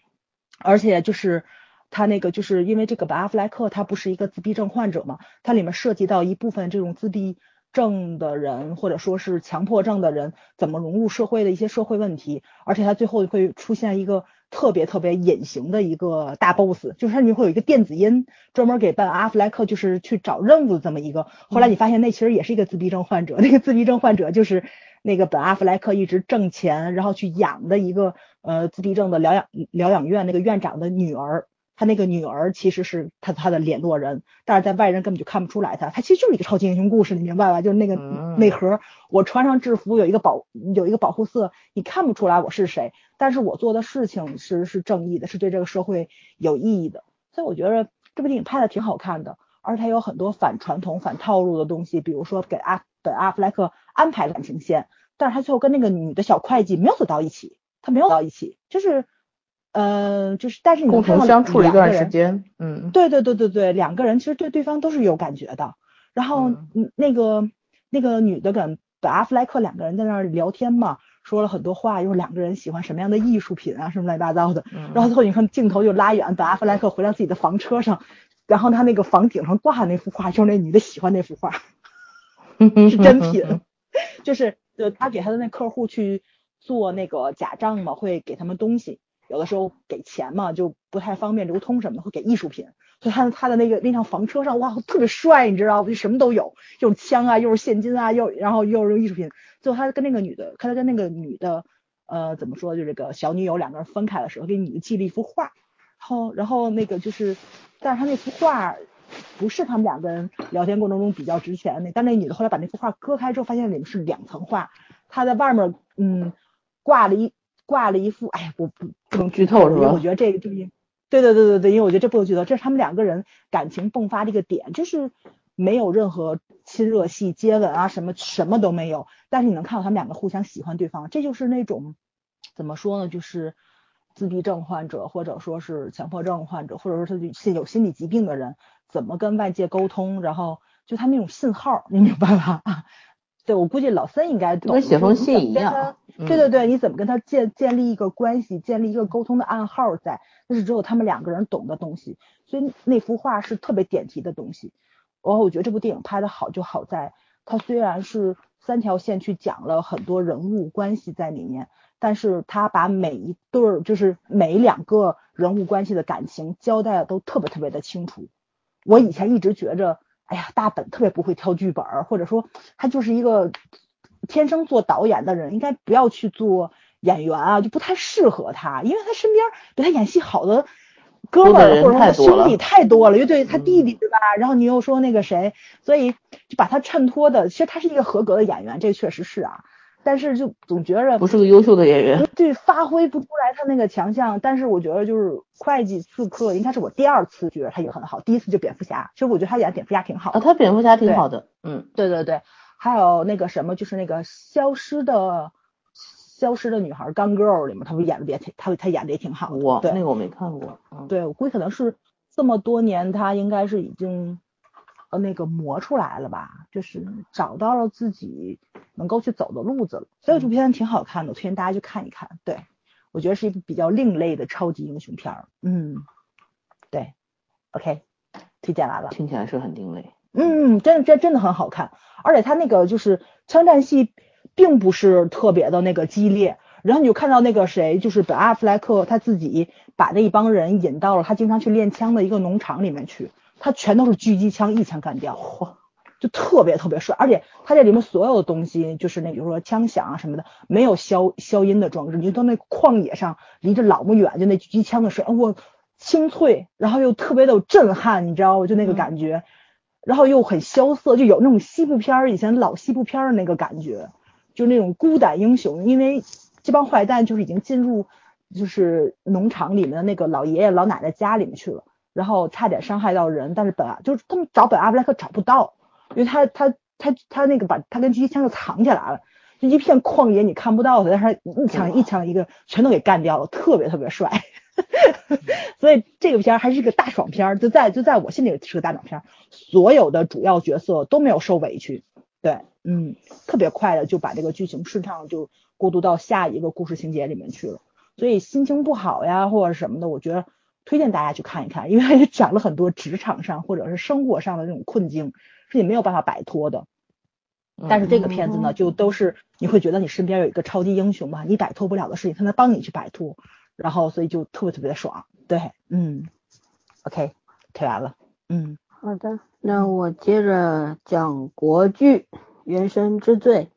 而且就是他那个，就是因为这个本阿弗莱克他不是一个自闭症患者嘛，它里面涉及到一部分这种自闭症的人或者说是强迫症的人怎么融入社会的一些社会问题，而且他最后会出现一个特别特别隐形的一个大 boss，就是它里面会有一个电子音，专门给本阿弗莱克就是去找任务的这么一个，后来你发现那其实也是一个自闭症患者，那个自闭症患者就是那个本阿弗莱克一直挣钱然后去养的一个。呃，自闭症的疗养疗养院那个院长的女儿，他那个女儿其实是他他的联络人，但是在外人根本就看不出来他，他其实就是一个超级英雄故事，你明白吧？就是那个内核，我穿上制服有一个保有一个保护色，你看不出来我是谁，但是我做的事情是是正义的，是对这个社会有意义的，所以我觉得这部电影拍的挺好看的，而且它有很多反传统、反套路的东西，比如说给阿本阿弗莱克安排感情线，但是他最后跟那个女的小会计没有走到一起。他没有到一起，就是，呃，就是，但是你
共同相处了一段时间，嗯，
对对对对对，两个人其实对对方都是有感觉的，然后嗯那个那个女的跟本阿弗莱克两个人在那儿聊天嘛，说了很多话，又是两个人喜欢什么样的艺术品啊，什么乱七八糟的。然后最后你看镜头就拉远，本阿弗莱克回到自己的房车上，然后他那个房顶上挂的那幅画就是那女的喜欢那幅画，是真品，<laughs> 就是呃他给他的那客户去做那个假账嘛，会给他们东西。有的时候给钱嘛，就不太方便流通什么的，会给艺术品。所以他他的那个那辆房车上，哇，特别帅，你知道不？就什么都有，又是枪啊，又是现金啊，又然后又是艺术品。最后他跟那个女的，他跟那个女的，呃，怎么说？就这个小女友两个人分开的时候，给女的寄了一幅画。然后然后那个就是，但是他那幅画不是他们两个人聊天过程中比较值钱的。但那女的后来把那幅画割开之后，发现里面是两层画。她在外面嗯挂了一。挂了一副，哎，我不不能剧透是吧？我觉得这个就是，对对对对对，因为我觉得这不能剧透，这是他们两个人感情迸发的一个点，就是没有任何亲热戏、接吻啊什么什么都没有，但是你能看到他们两个互相喜欢对方，这就是那种怎么说呢？就是自闭症患者或者说是强迫症患者，或者说他是有心理疾病的人，怎么跟外界沟通，然后就他那种信号，你明白吧？<laughs> 对，我估计老三应该懂，
跟写封信一样。
对对对，你怎么跟他建建立一个关系，建立一个沟通的暗号在，那是只有他们两个人懂的东西。所以那幅画是特别点题的东西。然后我觉得这部电影拍的好就好在，它虽然是三条线去讲了很多人物关系在里面，但是他把每一对儿就是每两个人物关系的感情交代的都特别特别的清楚。我以前一直觉着。哎呀，大本特别不会挑剧本，或者说他就是一个天生做导演的人，应该不要去做演员啊，就不太适合他，因为他身边比他演戏好的哥们儿或者说他兄弟太多了，又对他弟弟对吧？然后你又说那个谁，所以就把他衬托的，其实他是一个合格的演员，这确实是啊。但是就总觉着
不是个优秀的演员，
对，发挥不出来他那个强项。但是我觉得就是会计刺客应该是我第二次觉得他也很好，第一次就蝙蝠侠，其实我觉得他演蝙蝠侠挺好的。
他蝙蝠侠挺好的，
嗯，对对对，还有那个什么，就是那个消失的消失的女孩《Gun Girl》里面，他不演的也挺，他他演的也挺好的。
我那个我没看过，
对我估计可能是这么多年他应该是已经。呃，那个磨出来了吧，就是找到了自己能够去走的路子了，所以这部片子挺好看的，推荐大家去看一看。对我觉得是一部比较另类的超级英雄片儿。嗯，对，OK，推荐完了。
听起来是很另类。
嗯，真的真真的很好看，而且他那个就是枪战戏并不是特别的那个激烈，然后你就看到那个谁，就是本阿弗莱克他自己把那一帮人引到了他经常去练枪的一个农场里面去。他全都是狙击枪一枪干掉，嚯，就特别特别帅。而且他这里面所有的东西，就是那比如说枪响啊什么的，没有消消音的装置。你就到那旷野上，离着老么远，就那狙击枪的声，我清脆，然后又特别的有震撼，你知道吗？就那个感觉，然后又很萧瑟，就有那种西部片儿以前老西部片儿的那个感觉，就那种孤胆英雄。因为这帮坏蛋就是已经进入就是农场里面的那个老爷爷老奶奶家里面去了。然后差点伤害到人，但是本啊就是他们找本阿弗莱克找不到，因为他他他他那个把他跟狙击枪就藏起来了，就一片旷野你看不到他，但是一枪一枪一个全都给干掉了，特别特别帅，<laughs> 所以这个片儿还是个大爽片，就在就在我心里是个大爽片，所有的主要角色都没有受委屈，对，嗯，特别快的就把这个剧情顺畅就过渡到下一个故事情节里面去了，所以心情不好呀或者什么的，我觉得。推荐大家去看一看，因为也 <laughs> 讲了很多职场上或者是生活上的那种困境，是你没有办法摆脱的。但是这个片子呢，就都是你会觉得你身边有一个超级英雄嘛，你摆脱不了的事情，他能帮你去摆脱，然后所以就特别特别的爽。对，嗯，OK，推完了，嗯，
好的，那我接着讲国剧《原生之罪》，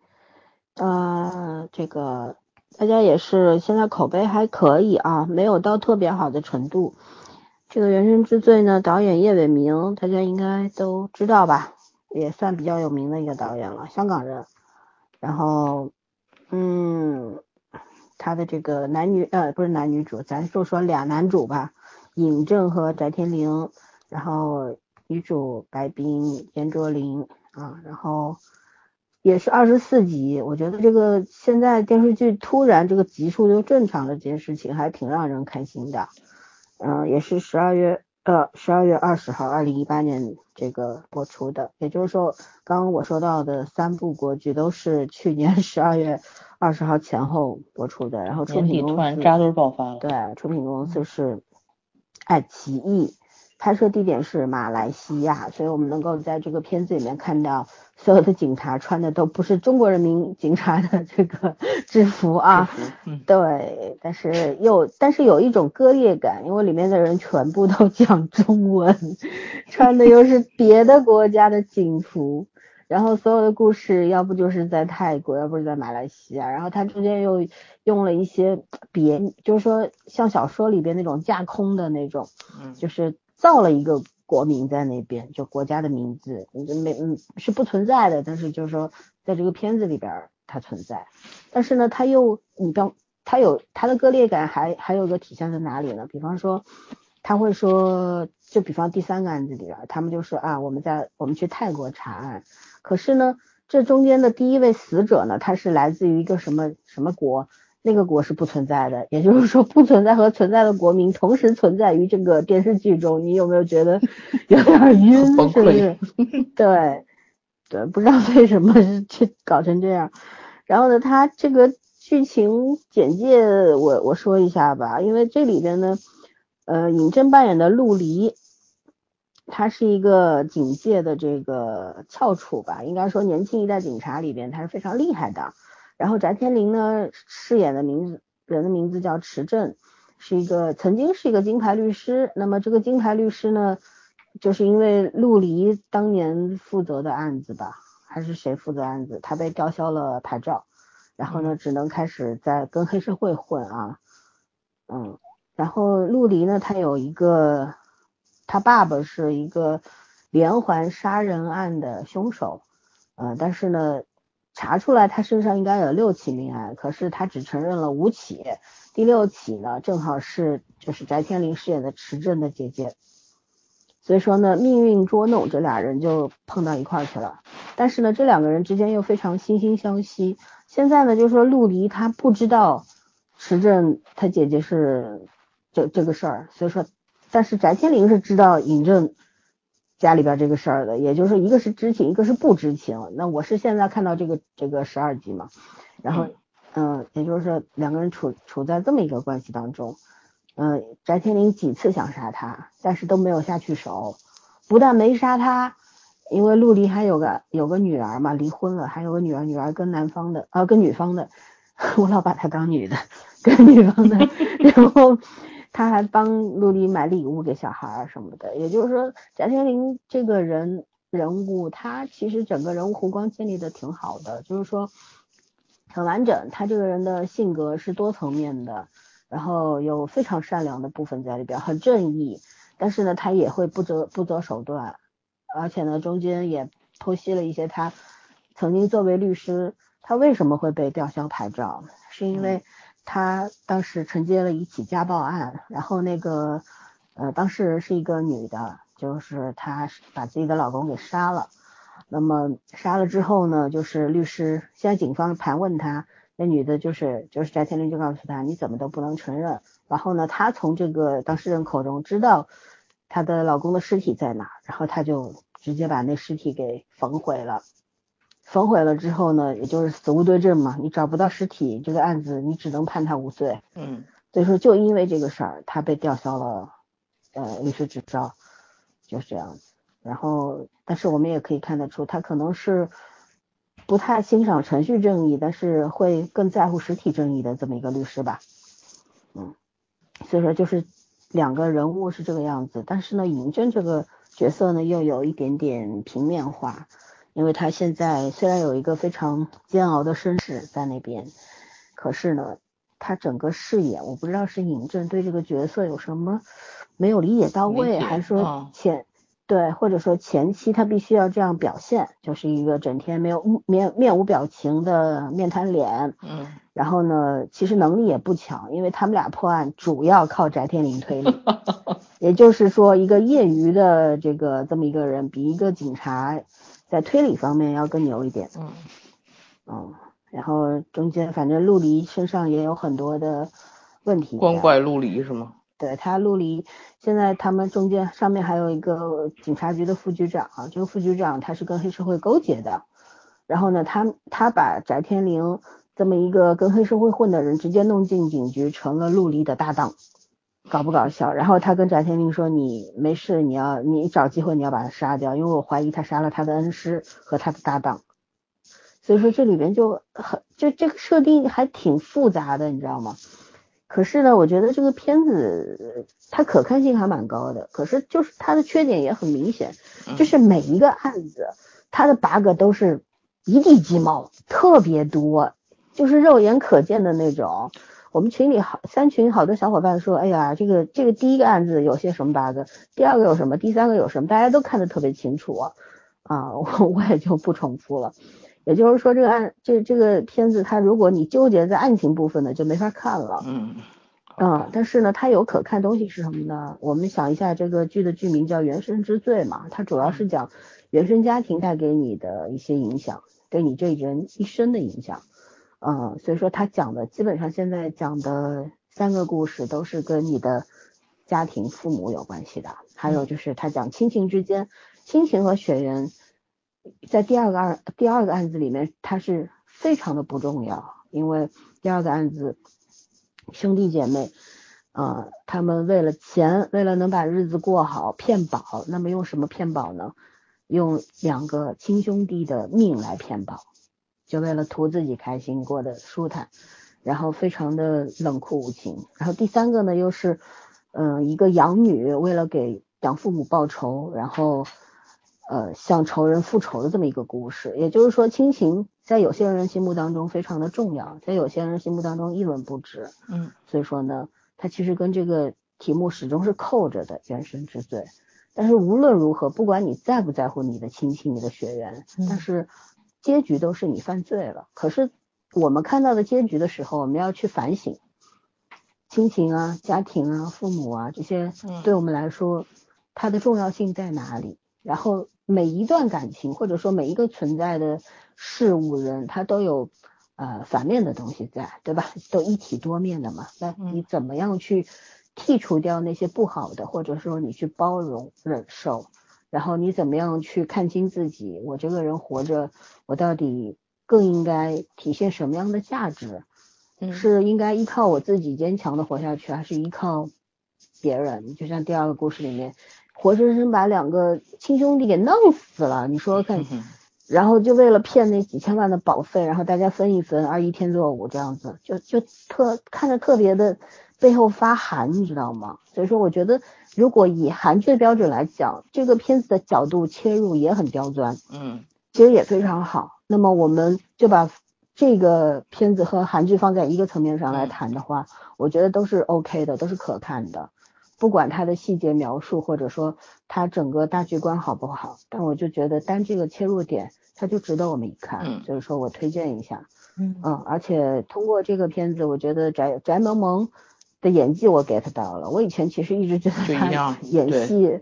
呃，这个。大家也是现在口碑还可以啊，没有到特别好的程度。这个《原生之罪》呢，导演叶伟明，大家应该都知道吧，也算比较有名的一个导演了，香港人。然后，嗯，他的这个男女呃不是男女主，咱就说俩男主吧，尹正和翟天临，然后女主白冰、严卓琳啊，然后。也是二十四集，我觉得这个现在电视剧突然这个集数就正常了这件事情，还挺让人开心的。嗯，也是十二月呃，十二月二十号，二零一八年这个播出的，也就是说，刚刚我说到的三部国剧都是去年十二月二十号前后播出的，然后出品公司
扎堆爆发了，
对，出品公司是爱奇艺。拍摄地点是马来西亚，所以我们能够在这个片子里面看到所有的警察穿的都不是中国人民警察的这个制服啊，对，但是又但是有一种割裂感，因为里面的人全部都讲中文，<laughs> 穿的又是别的国家的警服，然后所有的故事要不就是在泰国，要不是在马来西亚，然后它中间又用了一些别，就是说像小说里边那种架空的那种，就是。造了一个国名在那边，就国家的名字，就没嗯是不存在的，但是就是说在这个片子里边它存在，但是呢，它又你刚它有它的割裂感，还还有个体现在哪里呢？比方说他会说，就比方第三个案子里边，他们就说啊，我们在我们去泰国查案，可是呢，这中间的第一位死者呢，他是来自于一个什么什么国？那个国是不存在的，也就是说，不存在和存在的国民同时存在于这个电视剧中。你有没有觉得 <laughs> 有点晕？是不是？<laughs> 对对，不知道为什么这搞成这样。然后呢，他这个剧情简介我我说一下吧，因为这里边呢，呃，尹正扮演的陆离，他是一个警界的这个翘楚吧，应该说年轻一代警察里边他是非常厉害的。然后翟天临呢饰演的名字人的名字叫池正，是一个曾经是一个金牌律师。那么这个金牌律师呢，就是因为陆离当年负责的案子吧，还是谁负责案子，他被吊销了牌照，然后呢只能开始在跟黑社会混啊，嗯，然后陆离呢他有一个，他爸爸是一个连环杀人案的凶手，呃，但是呢。查出来他身上应该有六起命案，可是他只承认了五起，第六起呢正好是就是翟天临饰演的池正的姐姐，所以说呢命运捉弄这俩人就碰到一块儿去了，但是呢这两个人之间又非常惺惺相惜。现在呢就是说陆离他不知道池正他姐姐是这这个事儿，所以说但是翟天临是知道尹正。家里边这个事儿的，也就是，一个是知情，一个是不知情。那我是现在看到这个这个十二集嘛，然后嗯，也就是说两个人处处在这么一个关系当中，嗯，翟天临几次想杀他，但是都没有下去手，不但没杀他，因为陆离还有个有个女儿嘛，离婚了，还有个女儿，女儿跟男方的，呃，跟女方的，<laughs> 我老把她当女的，跟女方的，<laughs> 然后。他还帮陆离买礼物给小孩儿什么的，也就是说，翟天临这个人人物，他其实整个人物弧光建立的挺好的，就是说很完整。他这个人的性格是多层面的，然后有非常善良的部分在里边，很正义，但是呢，他也会不择不择手段，而且呢，中间也剖析了一些他曾经作为律师，他为什么会被吊销牌照，是因为。他当时承接了一起家暴案，然后那个呃当事人是一个女的，就是她把自己的老公给杀了。那么杀了之后呢，就是律师现在警方盘问她，那女的就是就是翟天临就告诉她你怎么都不能承认。然后呢，她从这个当事人口中知道她的老公的尸体在哪，然后她就直接把那尸体给焚毁了。焚毁了之后呢，也就是死无对证嘛，你找不到尸体，这个案子你只能判他无罪。
嗯，
所以说就因为这个事儿，他被吊销了呃律师执照，就是这样子。然后，但是我们也可以看得出，他可能是不太欣赏程序正义，但是会更在乎实体正义的这么一个律师吧。嗯，所以说就是两个人物是这个样子，但是呢，尹正这个角色呢又有一点点平面化。因为他现在虽然有一个非常煎熬的身世在那边，可是呢，他整个饰演，我不知道是尹正对这个角色有什么没有理解到位，还是说前对，或者说前期他必须要这样表现，就是一个整天没有面面无表情的面瘫脸，
嗯，
然后呢，其实能力也不强，因为他们俩破案主要靠翟天临推理，<laughs> 也就是说一个业余的这个这么一个人，比一个警察。在推理方面要更牛一点，
嗯，
嗯，然后中间反正陆离身上也有很多的问题，
光怪陆离是吗？
对他陆离，现在他们中间上面还有一个警察局的副局长啊，这个副局长他是跟黑社会勾结的，然后呢，他他把翟天临这么一个跟黑社会混的人直接弄进警局，成了陆离的搭档，搞不搞笑？然后他跟翟天临说：“你没事，你要你找机会你要把他杀掉，因为我怀疑他杀了他的恩师和他的搭档。”所以说这里边就很就这个设定还挺复杂的，你知道吗？可是呢，我觉得这个片子它可看性还蛮高的，可是就是它的缺点也很明显，就是每一个案子它的 bug 都是一地鸡毛，特别多，就是肉眼可见的那种。我们群里好三群好多小伙伴说，哎呀，这个这个第一个案子有些什么 bug，第二个有什么，第三个有什么，大家都看得特别清楚啊，<laughs> 我我也就不重复了。也就是说，这个案这这个片子，它如果你纠结在案情部分呢，就没法看了。
嗯，
啊，但是呢，它有可看东西是什么呢？我们想一下，这个剧的剧名叫《原生之罪》嘛，它主要是讲原生家庭带给你的一些影响，对你这人一生的影响。嗯，所以说他讲的基本上现在讲的三个故事都是跟你的家庭、父母有关系的，还有就是他讲亲情之间，亲情和血缘。在第二个二第二个案子里面，它是非常的不重要，因为第二个案子兄弟姐妹啊，他们为了钱，为了能把日子过好，骗保，那么用什么骗保呢？用两个亲兄弟的命来骗保，就为了图自己开心，过得舒坦，然后非常的冷酷无情。然后第三个呢，又是嗯一个养女为了给养父母报仇，然后。呃，向仇人复仇的这么一个故事，也就是说，亲情在有些人心目当中非常的重要，在有些人心目当中一文不值。
嗯，
所以说呢，它其实跟这个题目始终是扣着的，原生之罪。但是无论如何，不管你在不在乎你的亲戚、你的血缘，但是结局都是你犯罪了。可是我们看到的结局的时候，我们要去反省亲情啊、家庭啊、父母啊这些，对我们来说，它的重要性在哪里？然后每一段感情，或者说每一个存在的事物人，他都有呃反面的东西在，对吧？都一体多面的嘛。那你怎么样去剔除掉那些不好的，或者说你去包容忍受？然后你怎么样去看清自己？我这个人活着，我到底更应该体现什么样的价值？是应该依靠我自己坚强的活下去，还是依靠别人？就像第二个故事里面。活生生把两个亲兄弟给弄死了，你说看，然后就为了骗那几千万的保费，然后大家分一分，二一天作五这样子，就就特看着特别的背后发寒，你知道吗？所以说，我觉得如果以韩剧的标准来讲，这个片子的角度切入也很刁钻，
嗯，
其实也非常好。那么我们就把这个片子和韩剧放在一个层面上来谈的话，我觉得都是 OK 的，都是可看的。不管它的细节描述，或者说它整个大局观好不好，但我就觉得单这个切入点，它就值得我们一看。
嗯，
就是说我推荐一下。
嗯
嗯，而且通过这个片子，我觉得翟翟萌萌的演技我 get 到了。我以前其实一直觉得他 <laughs> 演戏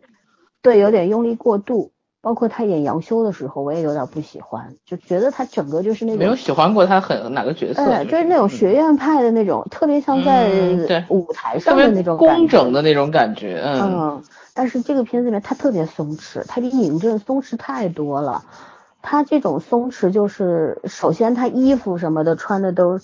对有点用力过度。包括他演杨修的时候，我也有点不喜欢，就觉得他整个就是那种
没有喜欢过他很哪个角色，
哎，就是那种学院派的那种，特别像在舞台上的那种
工整的那种感觉，
嗯。但是这个片子里面他特别松弛，他比尹正松弛太多了。他这种松弛就是，首先他衣服什么的穿的都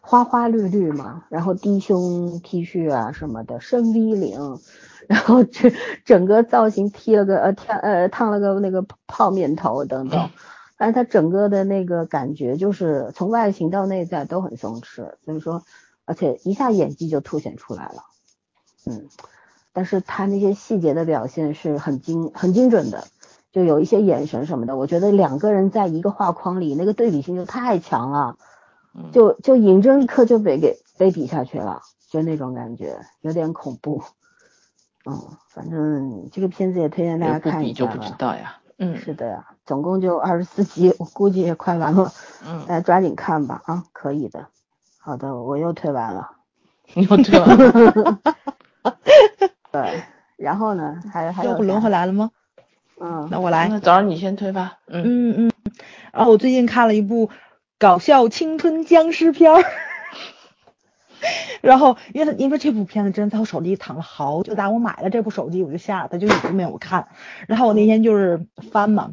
花花绿绿嘛，然后低胸 T 恤啊什么的，深 V 领。<laughs> 然后这整个造型剃了个呃烫呃烫了个那个泡面头等等，但是他整个的那个感觉就是从外形到内在都很松弛，所以说而且一下演技就凸显出来了，嗯，但是他那些细节的表现是很精很精准的，就有一些眼神什么的，我觉得两个人在一个画框里那个对比性就太强了，就就尹正立刻就被给被比下去了，就那种感觉有点恐怖。嗯，反正这个片子也推荐大家看一
下就不知道呀。
嗯，是的呀，总共就二十四集，我估计也快完了。
嗯，
大家抓紧看吧啊，可以的。好的，我又推完了。<laughs>
又推完了。
对，然后呢？还还有
不轮回来了吗？
嗯，
那我来。
那早上你先推吧。
嗯嗯嗯。然后我最近看了一部搞笑青春僵尸片儿。<laughs> 然后因为因为这部片子真的在我手机躺了好久，打我买了这部手机我就下了，它就一直没有看。然后我那天就是翻嘛，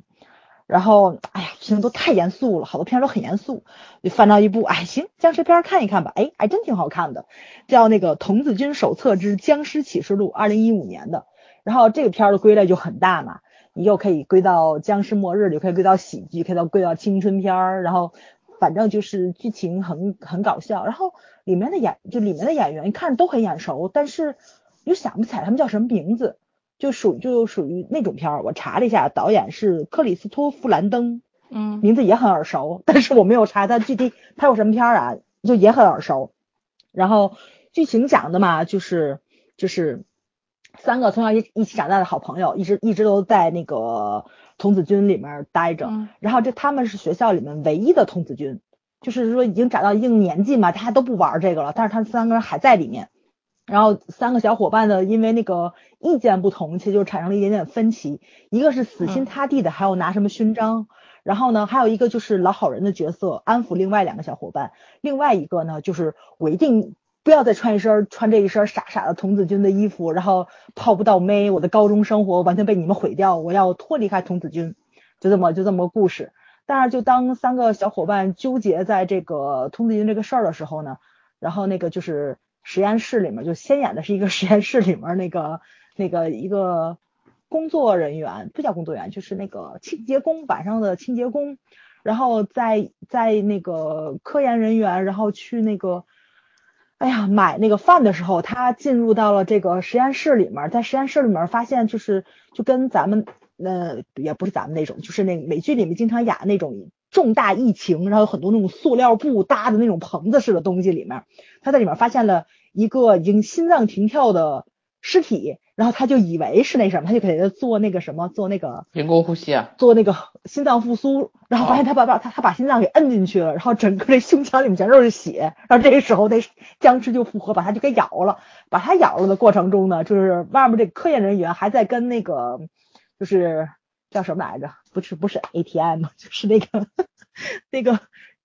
然后哎呀，现在都太严肃了，好多片都很严肃，就翻到一部，哎行，僵尸片看一看吧，哎还真挺好看的，叫那个《童子军手册之僵尸启示录》，二零一五年的。然后这个片的归类就很大嘛，你又可以归到僵尸末日，又可以归到喜剧，可以到归到青春片儿，然后。反正就是剧情很很搞笑，然后里面的演就里面的演员看着都很眼熟，但是又想不起来他们叫什么名字，就属就属于那种片儿。我查了一下，导演是克里斯托弗兰登，
嗯，
名字也很耳熟，但是我没有查他具体他有什么片儿啊，就也很耳熟。然后剧情讲的嘛，就是就是三个从小一一起长大的好朋友，一直一直都在那个。童子军里面待着，然后这他们是学校里面唯一的童子军，就是说已经长到一定年纪嘛，大家都不玩这个了，但是他们三个人还在里面。然后三个小伙伴呢，因为那个意见不同，其实就产生了一点点分歧。一个是死心塌地的，还要拿什么勋章，然后呢，还有一个就是老好人的角色，安抚另外两个小伙伴。另外一个呢，就是我一定。不要再穿一身穿这一身傻傻的童子军的衣服，然后泡不到妹，我的高中生活完全被你们毁掉，我要脱离开童子军，就这么就这么个故事。但是就当三个小伙伴纠结在这个童子军这个事儿的时候呢，然后那个就是实验室里面就先演的是一个实验室里面那个那个一个工作人员，不叫工作人员，就是那个清洁工，晚上的清洁工，然后在在那个科研人员，然后去那个。哎呀，买那个饭的时候，他进入到了这个实验室里面，在实验室里面发现，就是就跟咱们呃也不是咱们那种，就是那美剧里面经常演的那种重大疫情，然后有很多那种塑料布搭的那种棚子似的东西里面，他在里面发现了一个已经心脏停跳的尸体。然后他就以为是那什么，他就给他做那个什么，做那个
人工呼吸啊，
做那个心脏复苏。然后发现他把把他他把心脏给摁进去了，然后整个这胸腔里面全都是血。然后这个时候那僵尸就复活，把他就给咬了。把他咬了的过程中呢，就是外面这科研人员还在跟那个就是叫什么来着？不是不是 ATM，就是那个 <laughs> 那个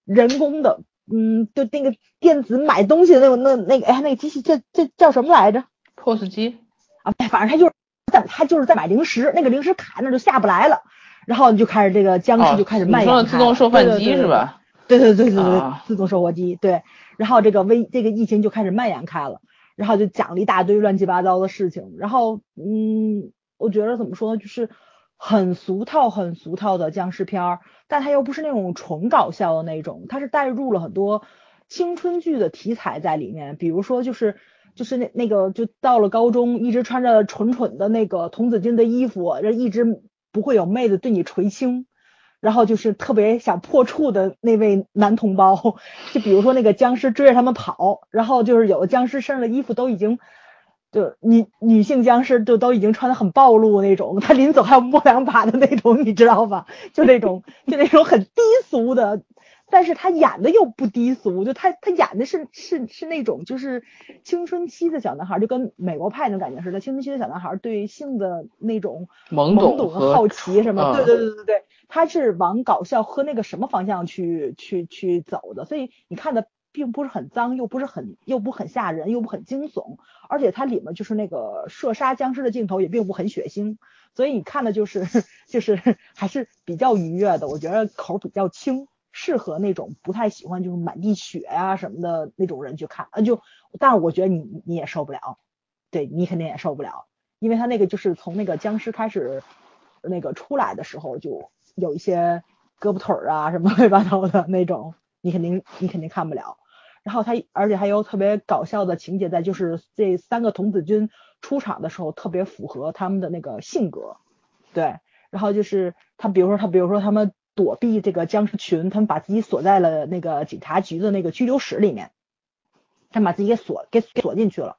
人工的，嗯，就那个电子买东西的那种那那个哎那个机器叫叫叫什么来着
？POS 机。
啊，反正他就是在他就是在买零食，那个零食卡那就下不来了，然后就开始这个僵尸就开始蔓延。
你说的自动售饭机是吧？
对对对对对，自动售货机对。然后这个危这个疫情就开始蔓延开了，然后就讲了一大堆乱七八糟的事情。然后嗯，我觉得怎么说呢，就是很俗套很俗套的僵尸片儿，但它又不是那种纯搞笑的那种，它是带入了很多青春剧的题材在里面，比如说就是。就是那那个，就到了高中，一直穿着蠢蠢的那个童子军的衣服，这一直不会有妹子对你垂青，然后就是特别想破处的那位男同胞，就比如说那个僵尸追着他们跑，然后就是有的僵尸身上的衣服都已经，就女女性僵尸就都已经穿的很暴露那种，他临走还要摸两把的那种，你知道吧？就那种就那种很低俗的。但是他演的又不低俗，就他他演的是是是那种就是青春期的小男孩，就跟美国派那种感觉似的。青春期的小男孩对性的那种懵懂好奇什么，对对对对对，他是往搞笑和那个什么方向去去去走的。所以你看的并不是很脏，又不是很又不很吓人，又不很惊悚，而且它里面就是那个射杀僵尸的镜头也并不很血腥，所以你看的就是 <laughs> 就是还是比较愉悦的。我觉得口比较轻。适合那种不太喜欢就是满地血呀什么的那种人去看，啊就，但我觉得你你也受不了，对你肯定也受不了，因为他那个就是从那个僵尸开始那个出来的时候就有一些胳膊腿儿啊什么乱七八糟的那种，你肯定你肯定看不了。然后他而且还有特别搞笑的情节在，就是这三个童子军出场的时候特别符合他们的那个性格，对，然后就是他比如说他比如说他们。躲避这个僵尸群，他们把自己锁在了那个警察局的那个拘留室里面，他们把自己给锁给锁进去了。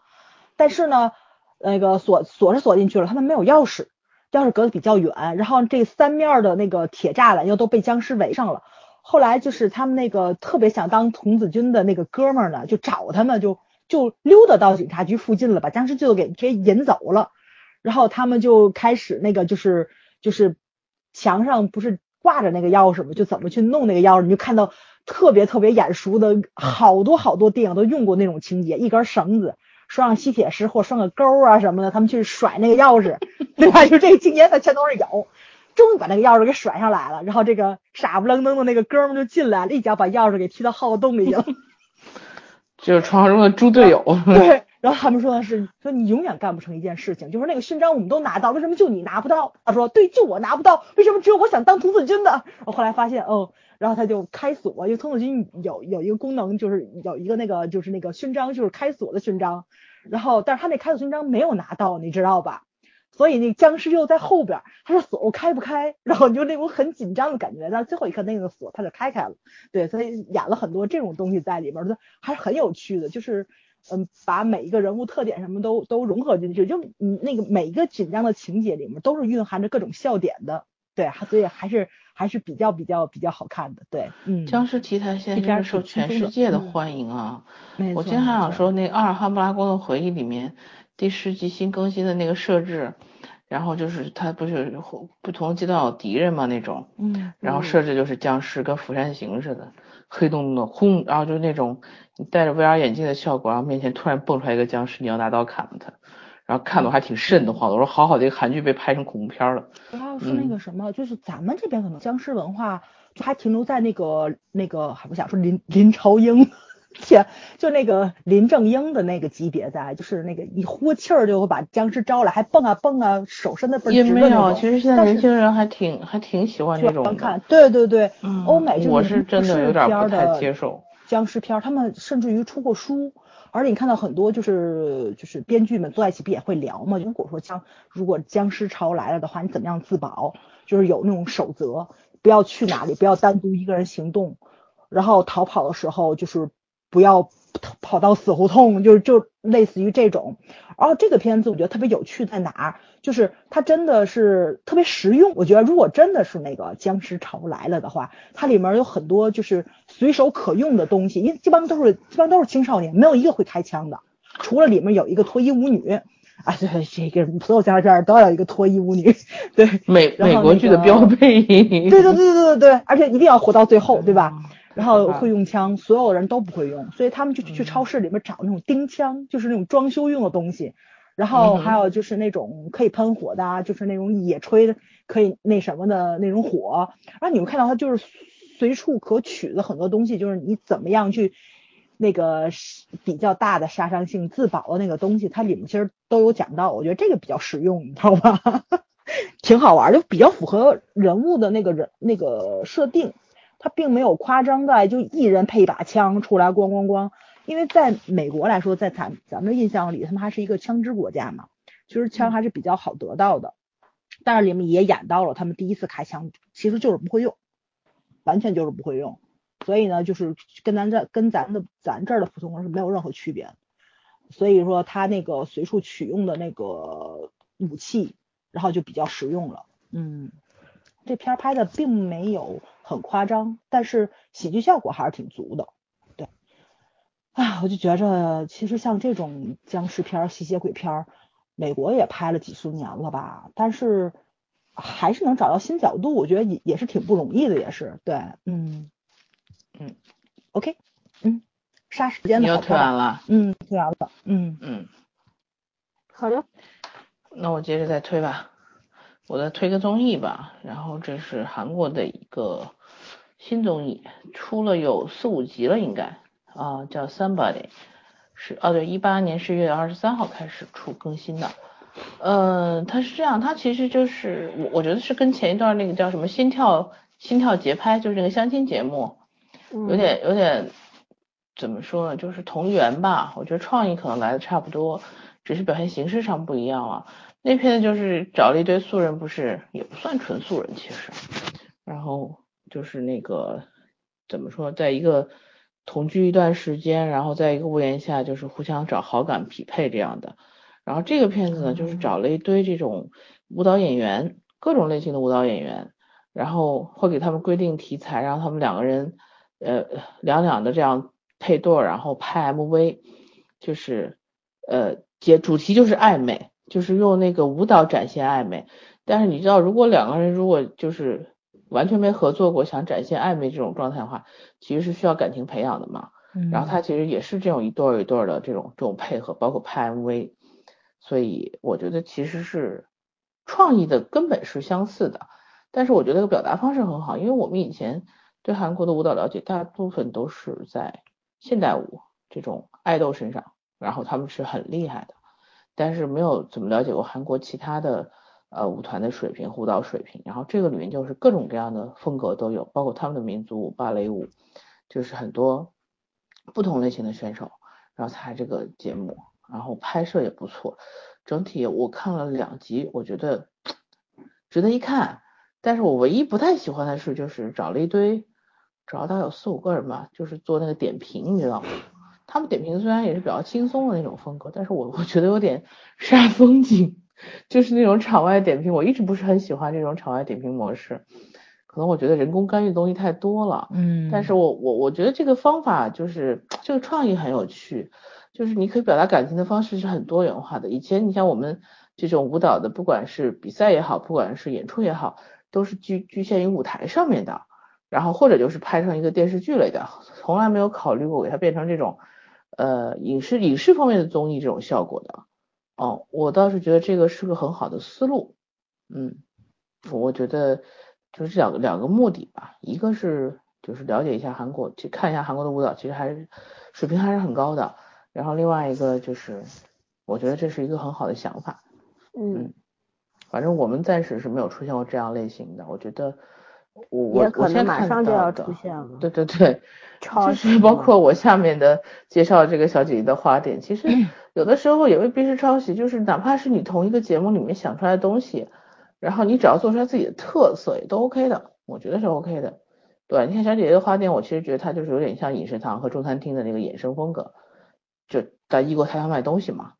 但是呢，那个锁锁是锁进去了，他们没有钥匙，钥匙隔得比较远。然后这三面的那个铁栅栏又都被僵尸围上了。后来就是他们那个特别想当童子军的那个哥们儿呢，就找他们，就就溜达到警察局附近了，把僵尸就给给引走了。然后他们就开始那个就是就是墙上不是。挂着那个钥匙嘛，就怎么去弄那个钥匙？你就看到特别特别眼熟的，好多好多电影都用过那种情节，一根绳子拴上吸铁石或拴个钩啊什么的，他们去甩那个钥匙，<laughs> 对吧？就这个情节他全都是有。终于把那个钥匙给甩上来了，然后这个傻不愣登的那个哥们就进来了，一脚把钥匙给踢到后洞里去了。<laughs>
就是传说中的猪队友。<laughs>
对，然后他们说的是，说你永远干不成一件事情，就是那个勋章我们都拿到，为什么就你拿不到？他说，对，就我拿不到，为什么只有我想当童子军的？我后来发现，哦，然后他就开锁，因为童子军有有一个功能，就是有一个那个就是那个勋章，就是开锁的勋章，然后但是他那开锁勋章没有拿到，你知道吧？所以那僵尸又在后边，他说锁开不开，然后你就那种很紧张的感觉。但最后一刻那个锁他就开开了，对，所以演了很多这种东西在里边，都还是很有趣的。就是嗯，把每一个人物特点什么都都融合进去，就嗯那个每一个紧张的情节里面都是蕴含着各种笑点的，对，所以还是还是比较比较比较好看的，对，嗯。
僵尸题材现在受全世界的欢迎啊！
我
今天还想说那《阿尔汉布拉宫的回忆》里面。第十集新更新的那个设置，然后就是他不是不同阶段有敌人嘛那种，
嗯，
然后设置就是僵尸跟釜山行似的，黑洞洞的轰，然后就是那种你戴着 VR 眼镜的效果，然后面前突然蹦出来一个僵尸，你要拿刀砍了他，然后看的我还挺瘆得慌的。我说好好的一个韩剧被拍成恐怖片了。
然后是那个什么，就是咱们这边可能僵尸文化就还停留在那个那个，还不想说林林朝英。天，就那个林正英的那个级别在，就是那个一呼气儿就会把僵尸招来，还蹦啊蹦啊，手伸的倍
儿直的那种。其实现在年轻人还挺还挺喜欢这种
看，对对对，欧美
这种我是真的有点不太接受
僵尸片，他们甚至于出过书，而且你看到很多就是就是编剧们坐在一起不也会聊嘛？如果说僵如果僵尸潮来了的话，你怎么样自保？就是有那种守则，不要去哪里，不要单独一个人行动，然后逃跑的时候就是。不要跑到死胡同，就就类似于这种。然后这个片子我觉得特别有趣在哪儿，就是它真的是特别实用。我觉得如果真的是那个僵尸潮来了的话，它里面有很多就是随手可用的东西，因为基本上都是基本上都是青少年，没有一个会开枪的，除了里面有一个脱衣舞女。啊，对，这个所有僵尸片都要有一个脱衣舞女，对，
美美国剧的标配。
对对对对对对，而且一定要活到最后，对吧？然后会用枪，所有人都不会用，所以他们就去超市里面找那种钉枪，就是那种装修用的东西。然后还有就是那种可以喷火的，就是那种野炊的，可以那什么的那种火。然后你们看到它就是随处可取的很多东西，就是你怎么样去那个比较大的杀伤性自保的那个东西，它里面其实都有讲到。我觉得这个比较实用，你知道吧？<laughs> 挺好玩，就比较符合人物的那个人那个设定。他并没有夸张在就一人配一把枪出来咣咣咣，因为在美国来说，在咱咱们的印象里，他们还是一个枪支国家嘛，其实枪还是比较好得到的。但是里面也演到了，他们第一次开枪其实就是不会用，完全就是不会用，所以呢，就是跟咱这跟咱的咱这儿的普通人是没有任何区别。所以说他那个随处取用的那个武器，然后就比较实用了。嗯，这片拍的并没有。很夸张，但是喜剧效果还是挺足的。对，啊，我就觉着其实像这种僵尸片、吸血鬼片，美国也拍了几十年了吧，但是还是能找到新角度，我觉得也也是挺不容易的，也是。对，嗯嗯，OK，嗯，杀时间的。
你又推完了？
嗯，推完了。
嗯嗯，
好的，
那我接着再推吧。我再推个综艺吧，然后这是韩国的一个新综艺，出了有四五集了，应该啊，叫 Somebody，是哦对，一八年十一月二十三号开始出更新的，嗯，它是这样，它其实就是我我觉得是跟前一段那个叫什么心跳心跳节拍，就是那个相亲节目，有点有点怎么说呢，就是同源吧，我觉得创意可能来的差不多，只是表现形式上不一样了。那片子就是找了一堆素人，不是也不算纯素人其实，然后就是那个怎么说，在一个同居一段时间，然后在一个屋檐下，就是互相找好感匹配这样的。然后这个片子呢，就是找了一堆这种舞蹈演员，各种类型的舞蹈演员，然后会给他们规定题材，让他们两个人呃两两的这样配对，然后拍 MV，就是呃节主题就是暧昧。就是用那个舞蹈展现暧昧，但是你知道，如果两个人如果就是完全没合作过，想展现暧昧这种状态的话，其实是需要感情培养的嘛。然后他其实也是这种一对儿一对儿的这种这种配合，包括拍 MV，所以我觉得其实是创意的根本是相似的，但是我觉得表达方式很好，因为我们以前对韩国的舞蹈了解大部分都是在现代舞这种爱豆身上，然后他们是很厉害的，但是没有怎么了解过韩国其他的呃舞团的水平、舞蹈水平，然后这个里面就是各种各样的风格都有，包括他们的民族舞、芭蕾舞，就是很多。不同类型的选手，然后参加这个节目，然后拍摄也不错，整体我看了两集，我觉得值得一看。但是我唯一不太喜欢的是，就是找了一堆，找到有四五个人吧，就是做那个点评，你知道吗？他们点评虽然也是比较轻松的那种风格，但是我我觉得有点 <laughs> 煞风景，就是那种场外点评，我一直不是很喜欢这种场外点评模式。可能我觉得人工干预的东西太多了，
嗯，
但是我我我觉得这个方法就是这个创意很有趣，就是你可以表达感情的方式是很多元化的。以前你像我们这种舞蹈的，不管是比赛也好，不管是演出也好，都是局局限于舞台上面的，然后或者就是拍成一个电视剧类的，从来没有考虑过给它变成这种呃影视影视方面的综艺这种效果的。哦，我倒是觉得这个是个很好的思路，嗯，我觉得。就是两个两个目的吧，一个是就是了解一下韩国，去看一下韩国的舞蹈，其实还是水平还是很高的。然后另外一个就是，我觉得这是一个很好的想法。
嗯，
反正我们暂时是没有出现过这样类型的。我觉得我我我
现在马上就要出现了。
对对对，就是包括我下面的介绍这个小姐姐的花店，其实有的时候也未必是抄袭，就是哪怕是你同一个节目里面想出来的东西。然后你只要做出来自己的特色也都 OK 的，我觉得是 OK 的。对，你看小姐姐的花店，我其实觉得它就是有点像饮食堂和中餐厅的那个衍生风格，就在异国他乡卖东西嘛。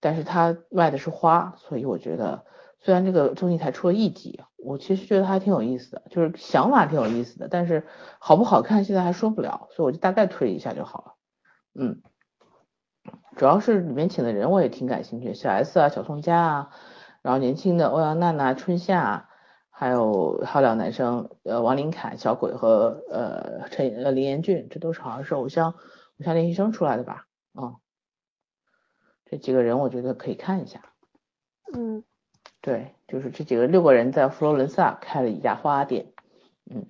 但是它卖的是花，所以我觉得虽然这个综艺才出了一集，我其实觉得还挺有意思的，就是想法挺有意思的。但是好不好看现在还说不了，所以我就大概推一下就好了。嗯，主要是里面请的人我也挺感兴趣，小 S 啊，小宋佳啊。然后年轻的欧阳娜娜、春夏，还有还有两个男生，呃，王林凯、小鬼和呃陈呃林彦俊，这都是好像是偶像偶像练习生出来的吧？嗯，这几个人我觉得可以看一下。
嗯，
对，就是这几个六个人在佛罗伦萨开了一家花店。嗯。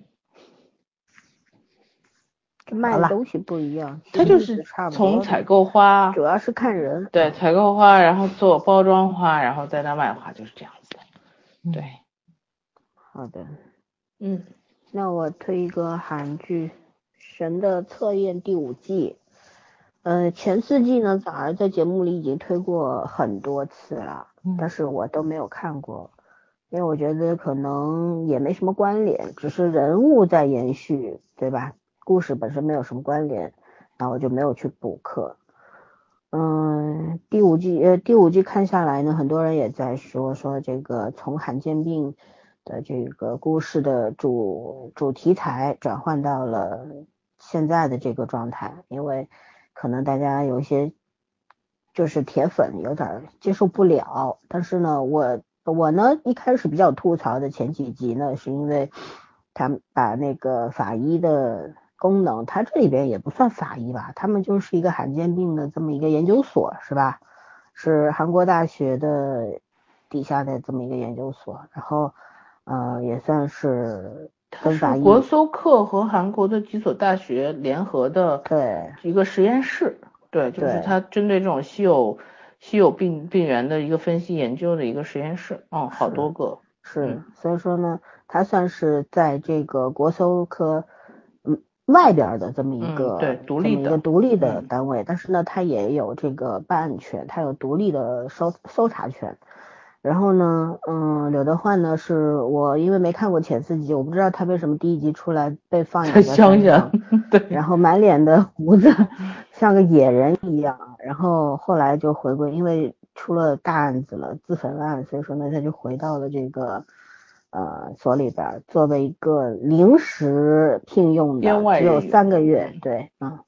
这卖的东西不一样，
他就是从采购花，
主要是看人。
对，采购花，然后做包装花，然后在那卖花，就是这样子的。对，
好的，
嗯，
那我推一个韩剧《神的测验》第五季。呃，前四季呢，早儿在节目里已经推过很多次了，但是我都没有看过，因为我觉得可能也没什么关联，只是人物在延续，对吧？故事本身没有什么关联，然后我就没有去补课。嗯，第五季呃第五季看下来呢，很多人也在说说这个从罕见病的这个故事的主主题材转换到了现在的这个状态，因为可能大家有一些就是铁粉有点接受不了。但是呢，我我呢一开始比较吐槽的前几集呢，是因为他把那个法医的。功能，它这里边也不算法医吧，他们就是一个罕见病的这么一个研究所，是吧？是韩国大学的底下的这么一个研究所，然后，呃，也算是跟法医。
国搜克和韩国的几所大学联合的，
对，
一个实验室，对，就是它针对这种稀有稀有病病原的一个分析研究的一个实验室，嗯，好多个，
是，所以说呢，它算是在这个国搜科。外边的这么一个
对独立
的独立的单位，但是呢，它也有这个办案权，它有独立的搜搜查权。然后呢，嗯，刘德焕呢是我因为没看过前四集，我不知道他为什么第一集出来被放一个
乡下，<laughs> 对，
然后满脸的胡子，像个野人一样。然后后来就回归，因为出了大案子了，自焚案，所以说呢，他就回到了这个。呃，所里边作为一个临时聘用的，只有三个月，对，嗯，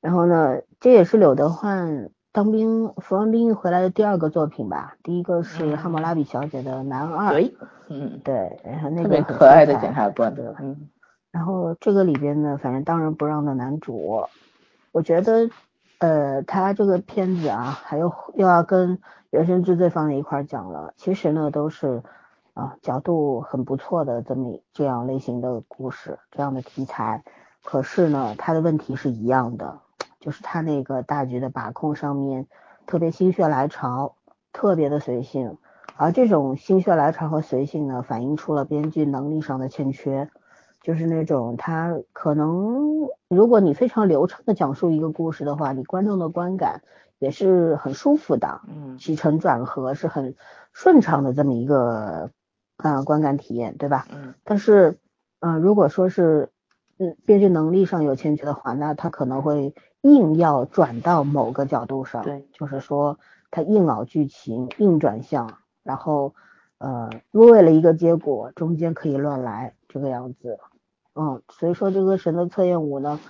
然后呢，这也是柳德焕当兵服完兵役回来的第二个作品吧，第一个是《汉谟拉比小姐的男二》，
对，嗯，
对，然后那个
可爱的检察官，
对，
嗯，
然后这个里边呢，反正当仁不让的男主，我觉得，呃，他这个片子啊，还有又要跟《人生之罪》放在一块讲了，其实呢都是啊角度很不错的这么这样类型的故事，这样的题材，可是呢，他的问题是一样的。就是他那个大局的把控上面特别心血来潮，特别的随性，而这种心血来潮和随性呢，反映出了编剧能力上的欠缺，就是那种他可能如果你非常流畅的讲述一个故事的话，你观众的观感也是很舒服的，
嗯，
起承转合是很顺畅的这么一个啊观感体验，对吧？
嗯，
但是嗯，如果说是嗯编剧能力上有欠缺的话，那他可能会。硬要转到某个角度上，
对，
就是说他硬熬剧情，硬转向，然后呃为了一个结果，中间可以乱来这个样子，嗯，所以说这个神的测验五呢，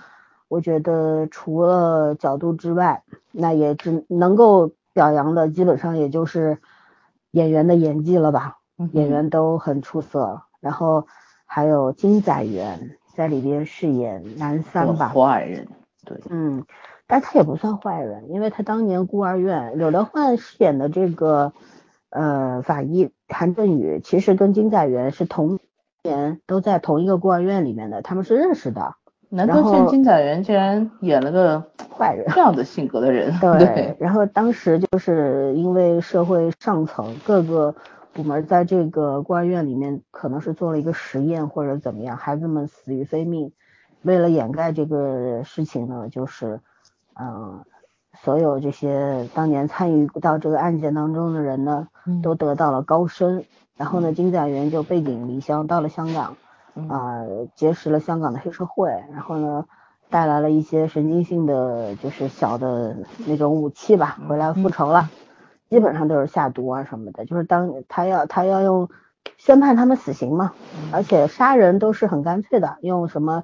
我觉得除了角度之外，那也只能够表扬的基本上也就是演员的演技了吧，演员都很出色，然后还有金载元在里边饰演男三吧，
坏人。对，
嗯，但他也不算坏人，因为他当年孤儿院柳德焕饰演的这个呃法医韩振宇，其实跟金载元是同年都在同一个孤儿院里面的，他们是认识的。
难道现金载元竟然演了个
坏人
这样的性格的人？<laughs>
对，然后当时就是因为社会上层各个部门在这个孤儿院里面可能是做了一个实验或者怎么样，孩子们死于非命。为了掩盖这个事情呢，就是，嗯，所有这些当年参与到这个案件当中的人呢，都得到了高升。然后呢，金载元就背井离乡到了香港，啊，结识了香港的黑社会，然后呢，带来了一些神经性的，就是小的那种武器吧，回来复仇了。基本上都是下毒啊什么的，就是当他要他要用宣判他们死刑嘛，而且杀人都是很干脆的，用什么。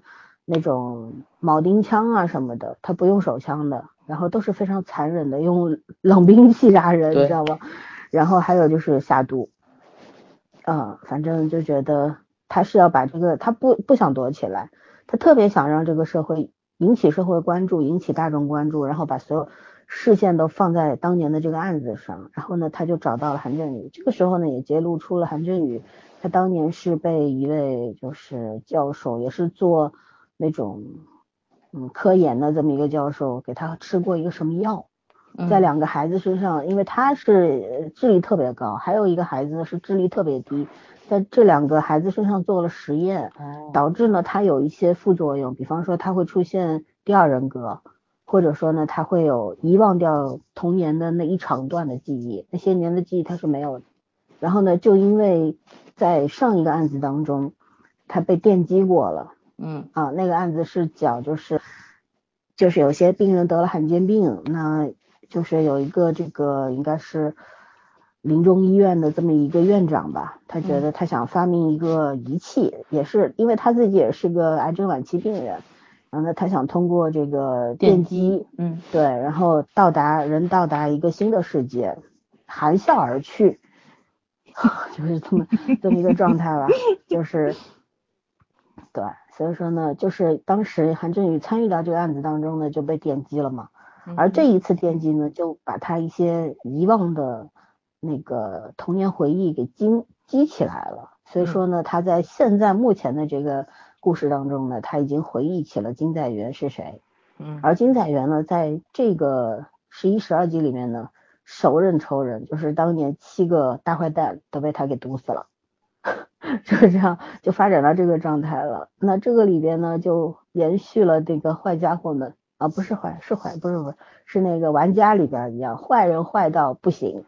那种铆钉枪啊什么的，他不用手枪的，然后都是非常残忍的，用冷兵器杀人，你知道吗？然后还有就是下毒，嗯，反正就觉得他是要把这个，他不不想躲起来，他特别想让这个社会引起社会关注，引起大众关注，然后把所有视线都放在当年的这个案子上，然后呢，他就找到了韩振宇，这个时候呢，也揭露出了韩振宇，他当年是被一位就是教授，也是做。那种嗯科研的这么一个教授给他吃过一个什么药，在两个孩子身上，因为他是智力特别高，还有一个孩子是智力特别低，在这两个孩子身上做了实验，导致呢他有一些副作用，比方说他会出现第二人格，或者说呢他会有遗忘掉童年的那一长段的记忆，那些年的记忆他是没有，然后呢就因为在上一个案子当中他被电击过了。
嗯。
啊，那个案子是讲就是就是有些病人得了罕见病，那就是有一个这个应该是临终医院的这么一个院长吧，他觉得他想发明一个仪器，也是因为他自己也是个癌症晚期病人，然后呢他想通过这个电击，
嗯。
对，然后到达人到达一个新的世界，含笑而去，<laughs> 就是这么这么一个状态吧，<laughs> 就是对。所以说呢，就是当时韩振宇参与到这个案子当中呢，就被电击了嘛。而这一次电击呢，就把他一些遗忘的那个童年回忆给激激起来了。所以说呢，他在现在目前的这个故事当中呢，他已经回忆起了金载元是谁。
嗯。
而金载元呢，在这个十一、十二集里面呢，首任仇人，就是当年七个大坏蛋都被他给毒死了。<laughs> 就是这样，就发展到这个状态了。那这个里边呢，就延续了这个坏家伙们啊，不是坏，是坏，不是不是，是那个玩家里边一样，坏人坏到不行，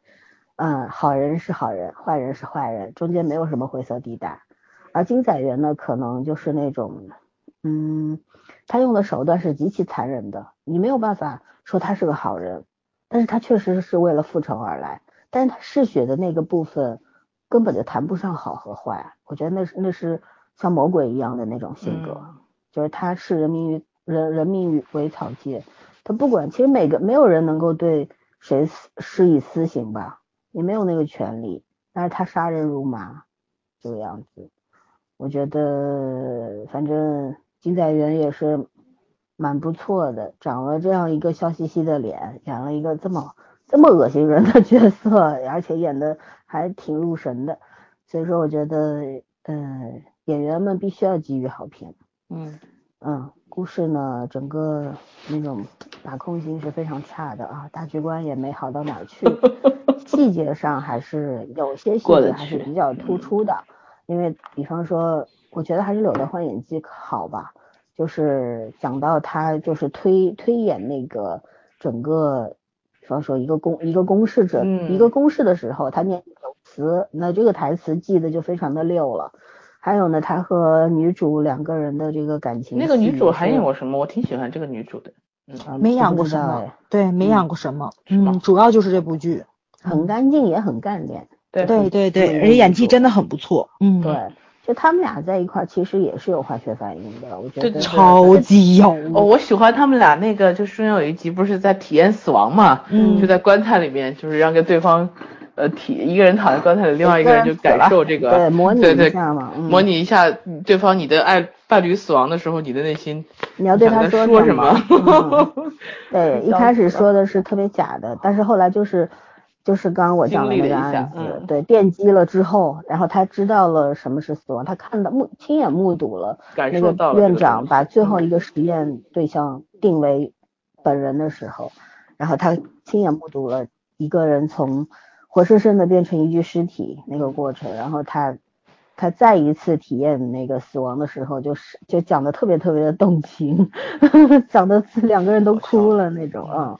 嗯，好人是好人，坏人是坏人，中间没有什么灰色地带。而金载元呢，可能就是那种，嗯，他用的手段是极其残忍的，你没有办法说他是个好人，但是他确实是为了复仇而来，但是他嗜血的那个部分。根本就谈不上好和坏，我觉得那是那是像魔鬼一样的那种性格，就是他视人民于人人民于为草芥，他不管其实每个没有人能够对谁施以私刑吧，也没有那个权利。但是他杀人如麻，这个样子，我觉得反正金在元也是蛮不错的，长了这样一个笑嘻嘻的脸，演了一个这么这么恶心人的角色，而且演的还挺入神的，所以说我觉得，嗯，演员们必须要给予好评。
嗯
嗯，故事呢，整个那种把控性是非常差的啊，大局观也没好到哪儿去，<laughs> 细节上还是有些细节还是比较突出的，因为比方说，我觉得还是柳德欢演技好吧，就是讲到他就是推推演那个整个，比方说一个公一个公示者一个公式的时候，他念有词，那这个台词记得就非常的溜了。还有呢，他和女主两个人的这个感情，
那个女主还演过什么？我挺喜欢这个女主的，
嗯，
没演过什么，对，没演过什么，嗯，主要就是这部剧，
很干净也很干练，
对对对对，而且演技真的很不错，嗯，
对，就他们俩在一块儿其实也是有化学反应的，我觉得
超级有，
哦，我喜欢他们俩那个，就是有一集不是在体验死亡嘛，嗯，就在棺材里面，就是让跟对方。呃，体一个人躺在棺材里，另外一个人就感受这个，
对，模拟
一
下嘛，
模拟一下对方你的爱伴侣死亡的时候，你的内心
你要对他
说
什
么？<laughs>
对，一开始说的是特别假的，但是后来就是就是刚刚我讲的那个案子，对，电击了之后，然后他知道了什么是死亡，他看到目亲眼目睹了那个院长把最后一个实验对象定为本人的时候，然后他亲眼目睹了一个人从。活生生的变成一具尸体那个过程，然后他他再一次体验那个死亡的时候，就是就讲的特别特别的动情，<laughs> 讲的两个人都哭了那种啊。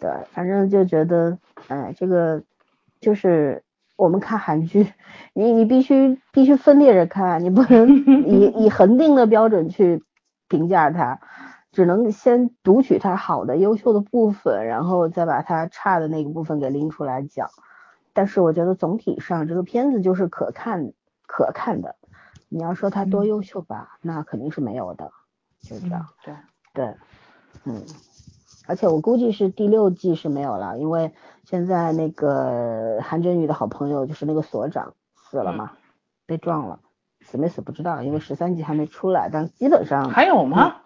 对，反正就觉得，哎，这个就是我们看韩剧，你你必须必须分裂着看，你不能 <laughs> 以以恒定的标准去评价它。只能先读取它好的、优秀的部分，然后再把它差的那个部分给拎出来讲。但是我觉得总体上这个片子就是可看、可看的。你要说它多优秀吧，那肯定是没有的，就这样。
对
对，嗯。而且我估计是第六季是没有了，因为现在那个韩真宇的好朋友就是那个所长死了嘛，被撞了，死没死不知道，因为十三集还没出来，但基本上
还有吗？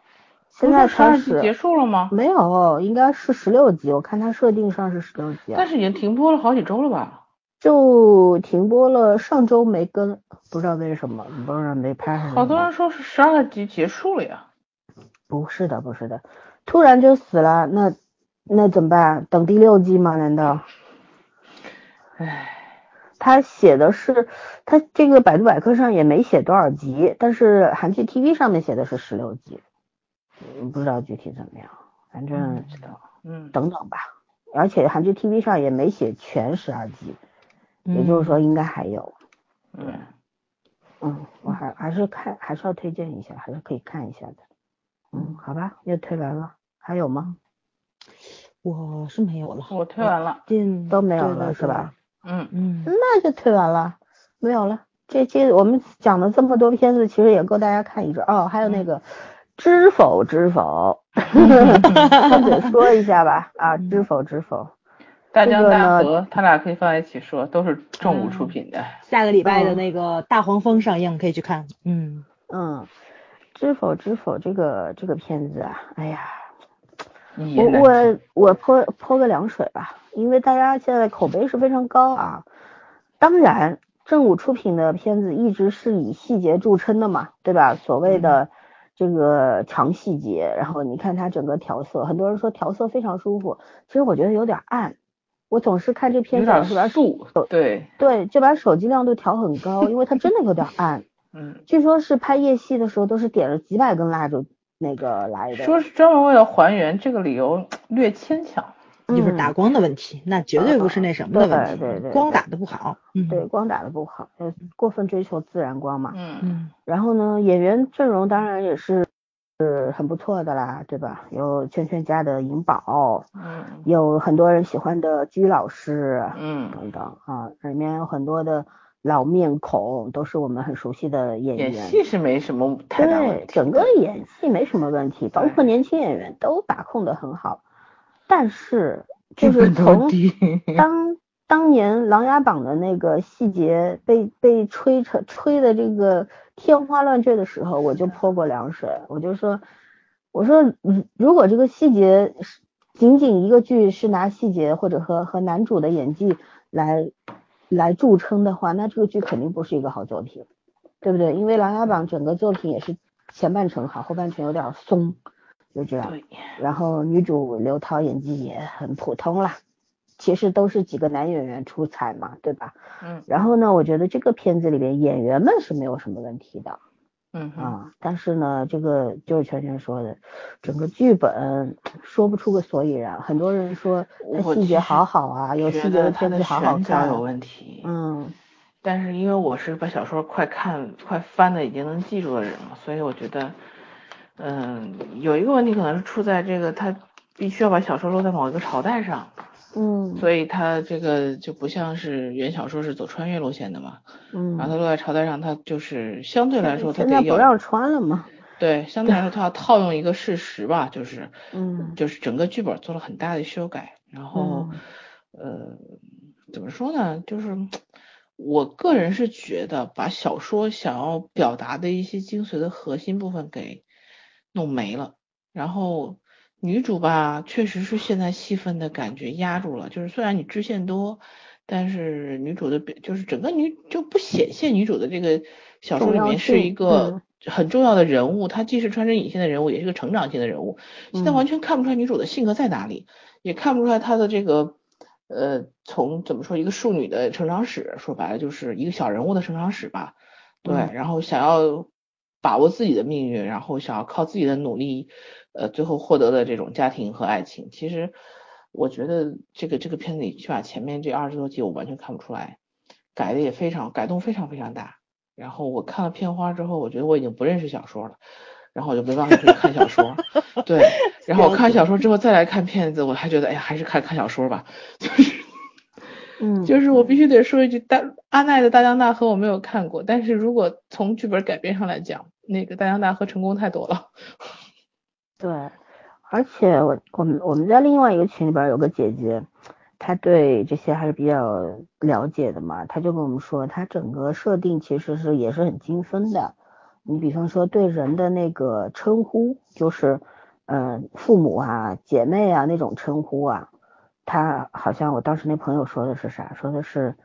现在开始
结束了吗？
没有，应该是十六集。我看它设定上是十六集，
但是已经停播了好几周了吧？
就停播了，上周没更，不知道为什么，不知道没拍。
好多人说是十二集结束了呀？
不是的，不是的，突然就死了，那那怎么办？等第六季吗？难道？
唉，
他写的是他这个百度百科上也没写多少集，但是韩剧 TV 上面写的是十六集。不知道具体怎么样，反正知道，嗯，等等吧。而且韩剧 TV 上也没写全十二集，也就是说应该还有。
嗯，
嗯，我还还是看，还是要推荐一下，还是可以看一下的。嗯，好吧，又推完了，还有吗？
我是没有了，
我推完了，
都没有了是吧？
嗯嗯，
那就推完了，没有了。这这我们讲了这么多片子，其实也够大家看一阵哦。还有那个。知否知否 <laughs> <laughs> 说一下吧啊，知否知否，
大江大河，他俩可以放在一起说，都是正午出品的。
下个礼拜的那个大黄蜂上映，可以去看。
嗯嗯，知否知否，这个这个片子啊，哎呀，我我我泼泼个凉水吧，因为大家现在口碑是非常高啊。当然，正午出品的片子一直是以细节著称的嘛，对吧？所谓的。这个强细节，然后你看它整个调色，很多人说调色非常舒服，其实我觉得有点暗。我总是看这片子是把手
对
对，就把手机亮度调很高，因为它真的有点暗。
嗯，
据说是拍夜戏的时候都是点了几百根蜡烛那个来的。
说是专门为了还原，这个理由略牵强。
就是打光的问题，那绝对不是那什么的问
题，对对对，
光打的不好，
对，光打的不好，呃过分追求自然光嘛，
嗯嗯，
然后呢，演员阵容当然也是是很不错的啦，对吧？有圈圈家的尹宝，
嗯，
有很多人喜欢的鞠老师，
嗯，
等等啊，里面有很多的老面孔，都是我们很熟悉的演员，
演戏是没什么太大问
题，对整个演戏没什么问题，包括年轻演员都把控的很好。但是 <laughs> 就是从当 <laughs> 当年《琅琊榜》的那个细节被被吹成吹的这个天花乱坠的时候，我就泼过凉水，我就说，我说，如果这个细节仅仅一个剧是拿细节或者和和男主的演技来来著称的话，那这个剧肯定不是一个好作品，对不对？因为《琅琊榜》整个作品也是前半程好，后半程有点松。就这样，然后女主刘涛演技也很普通啦，其实都是几个男演员出彩嘛，对吧？
嗯。
然后呢，我觉得这个片子里边演员们是没有什么问题的，
嗯
啊，但是呢，这个就是圈圈说的，整个剧本说不出个所以然。很多人说细节好好啊，有细节的片子好好看。
有问题。
嗯。
但是因为我是把小说快看快翻的已经能记住的人了，所以我觉得。嗯，有一个问题可能是出在这个，他必须要把小说落在某一个朝代上，
嗯，
所以他这个就不像是原小说是走穿越路线的嘛，
嗯，
然后他落在朝代上，他就是相对来说他得
不让穿了嘛，
对，相对来说他要套用一个事实吧，就是，
嗯，
就是整个剧本做了很大的修改，然后，呃，怎么说呢，就是我个人是觉得把小说想要表达的一些精髓的核心部分给。弄没了，然后女主吧，确实是现在戏份的感觉压住了。就是虽然你支线多，但是女主的就是整个女就不显现女主的这个小说里面是一个很重要的人物。她既是穿针引线的人物，也是个成长性的人物。现在完全看不出来女主的性格在哪里，也看不出来她的这个呃，从怎么说一个庶女的成长史，说白了就是一个小人物的成长史吧。对，然后想要。把握自己的命运，然后想要靠自己的努力，呃，最后获得的这种家庭和爱情，其实我觉得这个这个片子里，起码前面这二十多集我完全看不出来，改的也非常改动非常非常大。然后我看了片花之后，我觉得我已经不认识小说了，然后我就没办法去看小说。<laughs> 对，然后我看小说之后再来看片子，我还觉得哎呀，还是看看小说吧，就是。
嗯，
就是我必须得说一句，大阿奈的大江大河我没有看过，但是如果从剧本改编上来讲，那个大江大河成功太多了。<laughs>
对，而且我我们我们在另外一个群里边有个姐姐，她对这些还是比较了解的嘛，她就跟我们说，她整个设定其实是也是很精分的。你比方说对人的那个称呼，就是嗯父母啊、姐妹啊那种称呼啊。他好像我当时那朋友说的是啥？说的是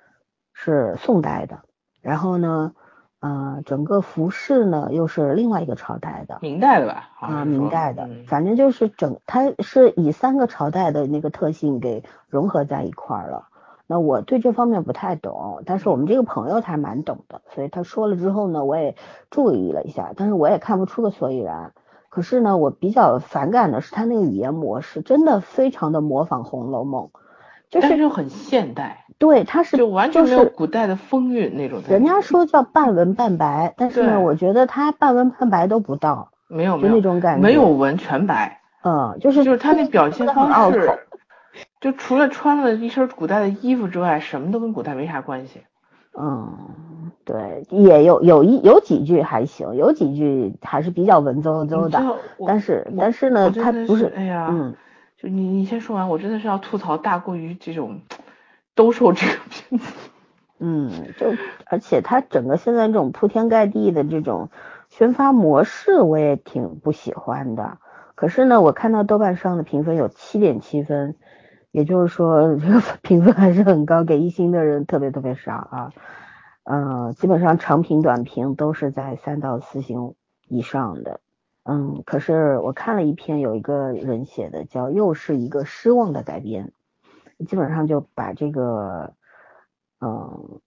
是宋代的，然后呢，呃，整个服饰呢又是另外一个朝代的，
明代的吧？
啊，明代的，反正就是整，它是以三个朝代的那个特性给融合在一块儿了。那我对这方面不太懂，但是我们这个朋友他蛮懂的，所以他说了之后呢，我也注意了一下，但是我也看不出个所以然。可是呢，我比较反感的是他那个语言模式，真的非常的模仿《红楼梦》，就是
很现代。
对，他是
就完全没有古代的风韵那种。
人家说叫半文半白，但是呢，我觉得他半文半白都不到，
没有
就那种感觉，
没有文全白。
嗯，就是
就是他那表现方式，就除了穿了一身古代的衣服之外，什么都跟古代没啥关系。
嗯，对，也有有一有几句还行，有几句还是比较文绉绉的。但是但是呢，他不是，
哎呀，
嗯，
就你你先说完，我真的是要吐槽大过于这种兜售这个片子。
嗯，就而且他整个现在这种铺天盖地的这种宣发模式，我也挺不喜欢的。可是呢，我看到豆瓣上的评分有七点七分。也就是说，这个 <laughs> 评分还是很高，给一星的人特别特别少啊。嗯，基本上长评短评都是在三到四星以上的。嗯，可是我看了一篇有一个人写的，叫又是一个失望的改编，基本上就把这个，嗯。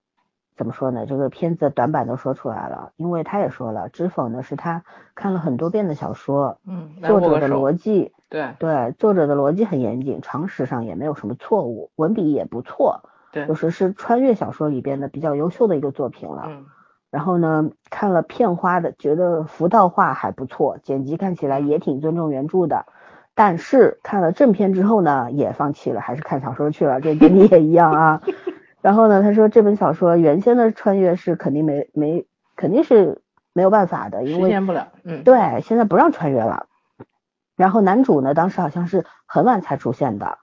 怎么说呢？这个片子短板都说出来了，因为他也说了，《知否》呢是他看了很多遍的小说，
嗯，
作者的逻辑，
对
对，作者的逻辑很严谨，常识上也没有什么错误，文笔也不错，
对，
就是是穿越小说里边的比较优秀的一个作品了。
嗯，
然后呢，看了片花的，觉得服道化还不错，剪辑看起来也挺尊重原著的，但是看了正片之后呢，也放弃了，还是看小说去了，这跟你也一样啊。<laughs> 然后呢，他说这本小说原先的穿越是肯定没没肯定是没有办法的，因为实
现不了。嗯，
对，现在不让穿越了。然后男主呢，当时好像是很晚才出现的，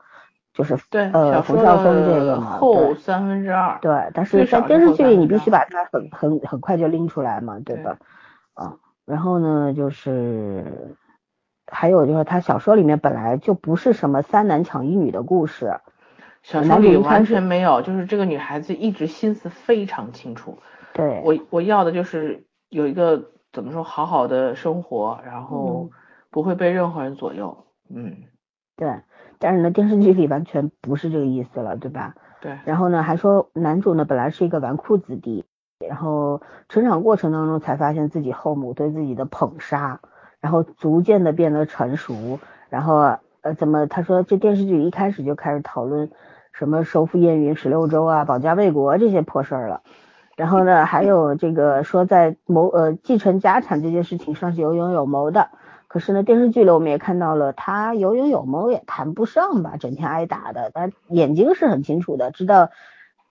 就是
对
呃冯绍峰这个嘛，
后三分之二。
对，但是在电视剧里你必须把他很很很快就拎出来嘛，对吧？啊，然后呢就是还有就是他小说里面本来就不是什么三男抢一女的故事，
小说里完全没有，就是这个女孩子一直心思非常清楚。
对，
我我要的就是有一个怎么说好好的生活，然后不会被任何人左右。嗯，
对。但是呢，电视剧里完全不是这个意思了，对吧？
对。
然后呢，还说男主呢本来是一个纨绔子弟，然后成长过程当中才发现自己后母对自己的捧杀，然后逐渐的变得成熟，然后呃怎么他说这电视剧一开始就开始讨论什么收复燕云十六州啊，保家卫国这些破事儿了。然后呢，还有这个说在谋呃继承家产这件事情上是有勇有谋的。可是呢，电视剧里我们也看到了，他有勇有谋也谈不上吧，整天挨打的，但眼睛是很清楚的，知道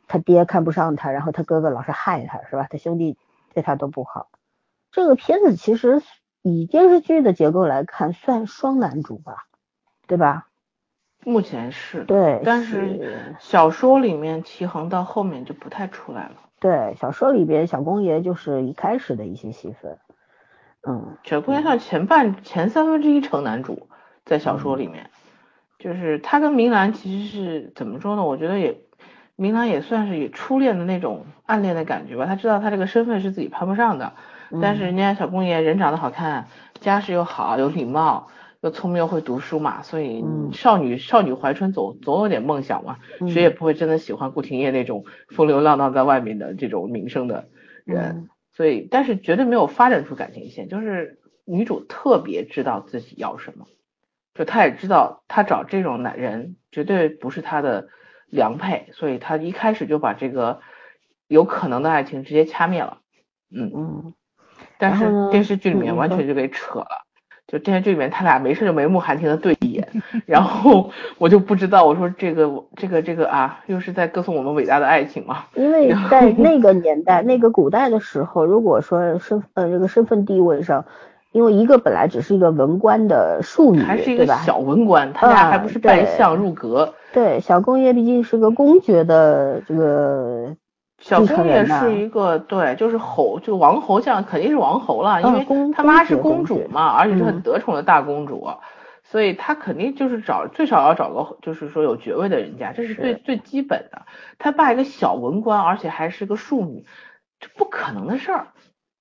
他爹看不上他，然后他哥哥老是害他，是吧？他兄弟对他都不好。这个片子其实以电视剧的结构来看，算双男主吧，对吧？
目前是。
对。
但是小说里面齐衡到后面就不太出来了。
对，小说里边小公爷就是一开始的一些戏份。嗯，
小公爷算前半前三分之一成男主，在小说里面，就是他跟明兰其实是怎么说呢？我觉得也，明兰也算是有初恋的那种暗恋的感觉吧。他知道他这个身份是自己攀不上的，但是人家小公爷人长得好看，家世又好，有礼貌，又聪明又会读书嘛，所以少女少女怀春总总有点梦想嘛，谁也不会真的喜欢顾廷烨那种风流浪荡在外面的这种名声的人。所以，但是绝对没有发展出感情线，就是女主特别知道自己要什么，就她也知道她找这种男人绝对不是她的良配，所以她一开始就把这个有可能的爱情直接掐灭了。嗯
嗯，
但是电视剧里面完全就给扯了。就电视剧里面，他俩没事就眉目含情的对一眼，然后我就不知道，我说这个这个这个啊，又是在歌颂我们伟大的爱情吗？
因为在那个年代，那个古代的时候，如果说身呃这个身份地位上，因为一个本来只是一个文官的庶女，
还是一个小文官，他俩还不是拜相入阁。
对，小公爷毕竟是个公爵的这个。
小公爷是一个对，就是侯，就王侯将，肯定是王侯了，因为他妈是公主嘛，而且是很得宠的大公主，所以他肯定就是找最少要找个就是说有爵位的人家，这是最最基本的。他爸一个小文官，而且还是个庶女，这不可能的事儿。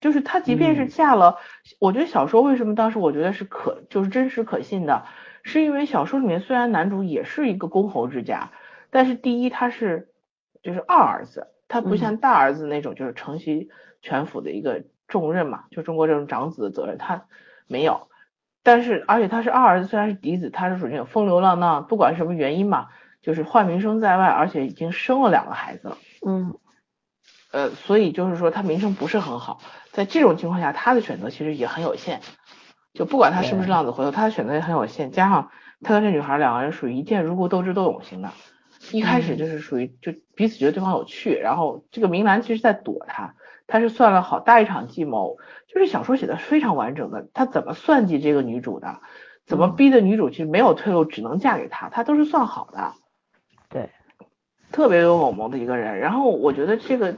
就是他即便是嫁了，我觉得小说为什么当时我觉得是可就是真实可信的，是因为小说里面虽然男主也是一个公侯之家，但是第一他是就是二儿子。他不像大儿子那种，就是承袭全府的一个重任嘛，就中国这种长子的责任，他没有。但是，而且他是二儿子，虽然是嫡子，他是属于那种风流浪荡，不管什么原因嘛，就是坏名声在外，而且已经生了两个孩子了。
嗯。
呃，所以就是说他名声不是很好，在这种情况下，他的选择其实也很有限。就不管他是不是浪子回头，他的选择也很有限。加上他跟这女孩两个人属于一见如故、斗智斗勇型的。一开始就是属于就彼此觉得对方有趣，然后这个明兰其实在躲他，他是算了好大一场计谋，就是小说写的非常完整的，他怎么算计这个女主的，怎么逼的女主其实没有退路，只能嫁给他，他都是算好的。
对，
特别有猛谋的一个人。然后我觉得这个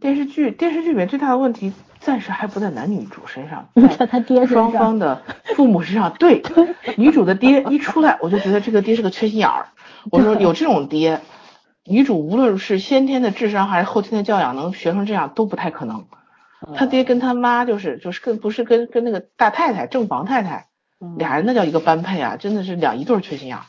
电视剧电视剧里面最大的问题暂时还不在男女主身上，
在他爹
双方的父母身上。对，女主的爹一出来，我就觉得这个爹是个缺心眼儿。<laughs> 我说有这种爹，女主无论是先天的智商还是后天的教养，能学成这样都不太可能。他爹跟他妈就是就是跟不是跟跟那个大太太正房太太俩人那叫一个般配啊，真的是两一对缺心眼儿。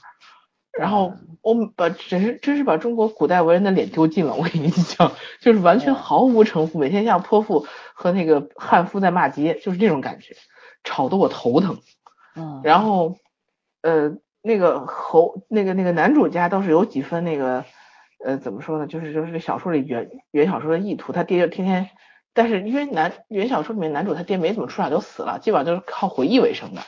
然后我把真是真是把中国古代文人的脸丢尽了，我跟你讲，<laughs> 就是完全毫无城府，每天像泼妇和那个悍妇在骂街，就是这种感觉，吵得我头疼。
嗯，
然后呃。那个侯，那个那个男主家倒是有几分那个，呃，怎么说呢？就是就是小说里原原小说的意图，他爹就天天，但是因为男原小说里面男主他爹没怎么出场就死了，基本上都是靠回忆为生的，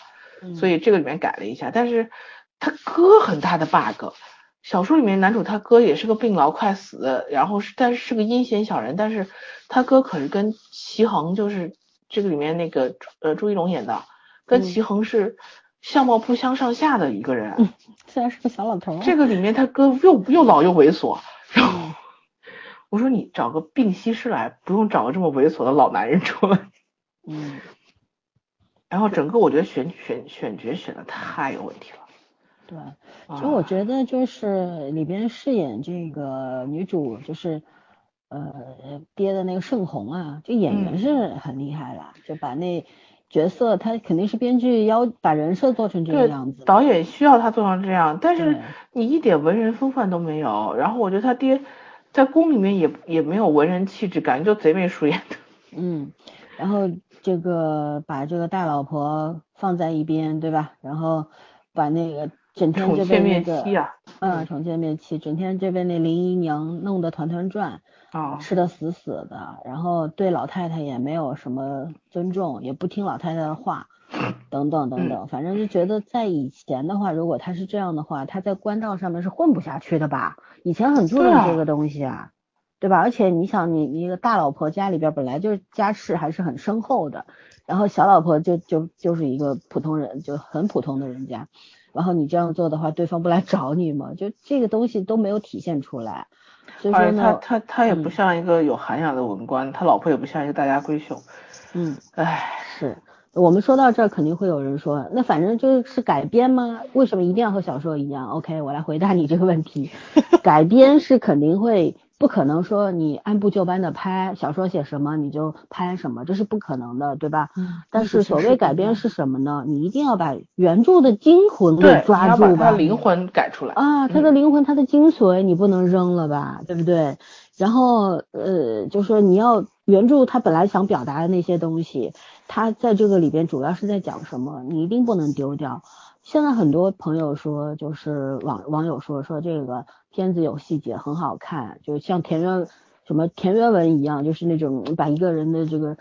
所以这个里面改了一下。但是他哥很大的 bug，小说里面男主他哥也是个病痨快死，然后是但是是个阴险小人，但是他哥可是跟齐衡就是这个里面那个呃朱一龙演的，跟齐衡是。相貌不相上下的一个人。
嗯，虽然是个小老头。
这个里面他哥又又老又猥琐，然后我说你找个病西施来，不用找个这么猥琐的老男人出来。
嗯。<laughs>
然后整个我觉得选选选角选的太有问题了。
对，其实我觉得就是里边饰演这个女主就是呃爹的那个盛红啊，这演员是很厉害了，就把那角色他肯定是编剧要把人设做成这个样子，
导演需要他做成这样，但是你一点文人风范都没有。然后我觉得他爹在宫里面也也没有文人气质，感觉就贼眉鼠眼的。<laughs>
嗯，然后这个把这个大老婆放在一边，对吧？然后把那个。整天就被那个，嗯，宠妾灭妻，整天就被那林姨娘弄得团团转，
啊，
吃的死死的，然后对老太太也没有什么尊重，也不听老太太的话，等等等等，反正就觉得在以前的话，如果他是这样的话，他在官道上面是混不下去的吧？以前很注重这个东西啊，对吧？而且你想，你一个大老婆家里边本来就是家世还是很深厚的，然后小老婆就就就是一个普通人，就很普通的人家。然后你这样做的话，对方不来找你吗？就这个东西都没有体现出来，所以说
呢，他他他也不像一个有涵养的文官，他老婆也不像一个大家闺秀。
嗯，
唉，
是我们说到这儿，肯定会有人说，那反正就是改编吗？为什么一定要和小说一样？OK，我来回答你这个问题，<laughs> 改编是肯定会。不可能说你按部就班的拍小说写什么你就拍什么，这是不可能的，对吧？
嗯。
但是所谓改编是什么呢？你一定要把原著的精魂给抓住
吧。灵魂改出来。
啊，他的灵魂，他的精髓你不能扔了吧，对不对？然后呃，就说你要原著他本来想表达的那些东西，他在这个里边主要是在讲什么，你一定不能丢掉。现在很多朋友说，就是网网友说说这个片子有细节，很好看，就像田园什么田园文一样，就是那种把一个人的这个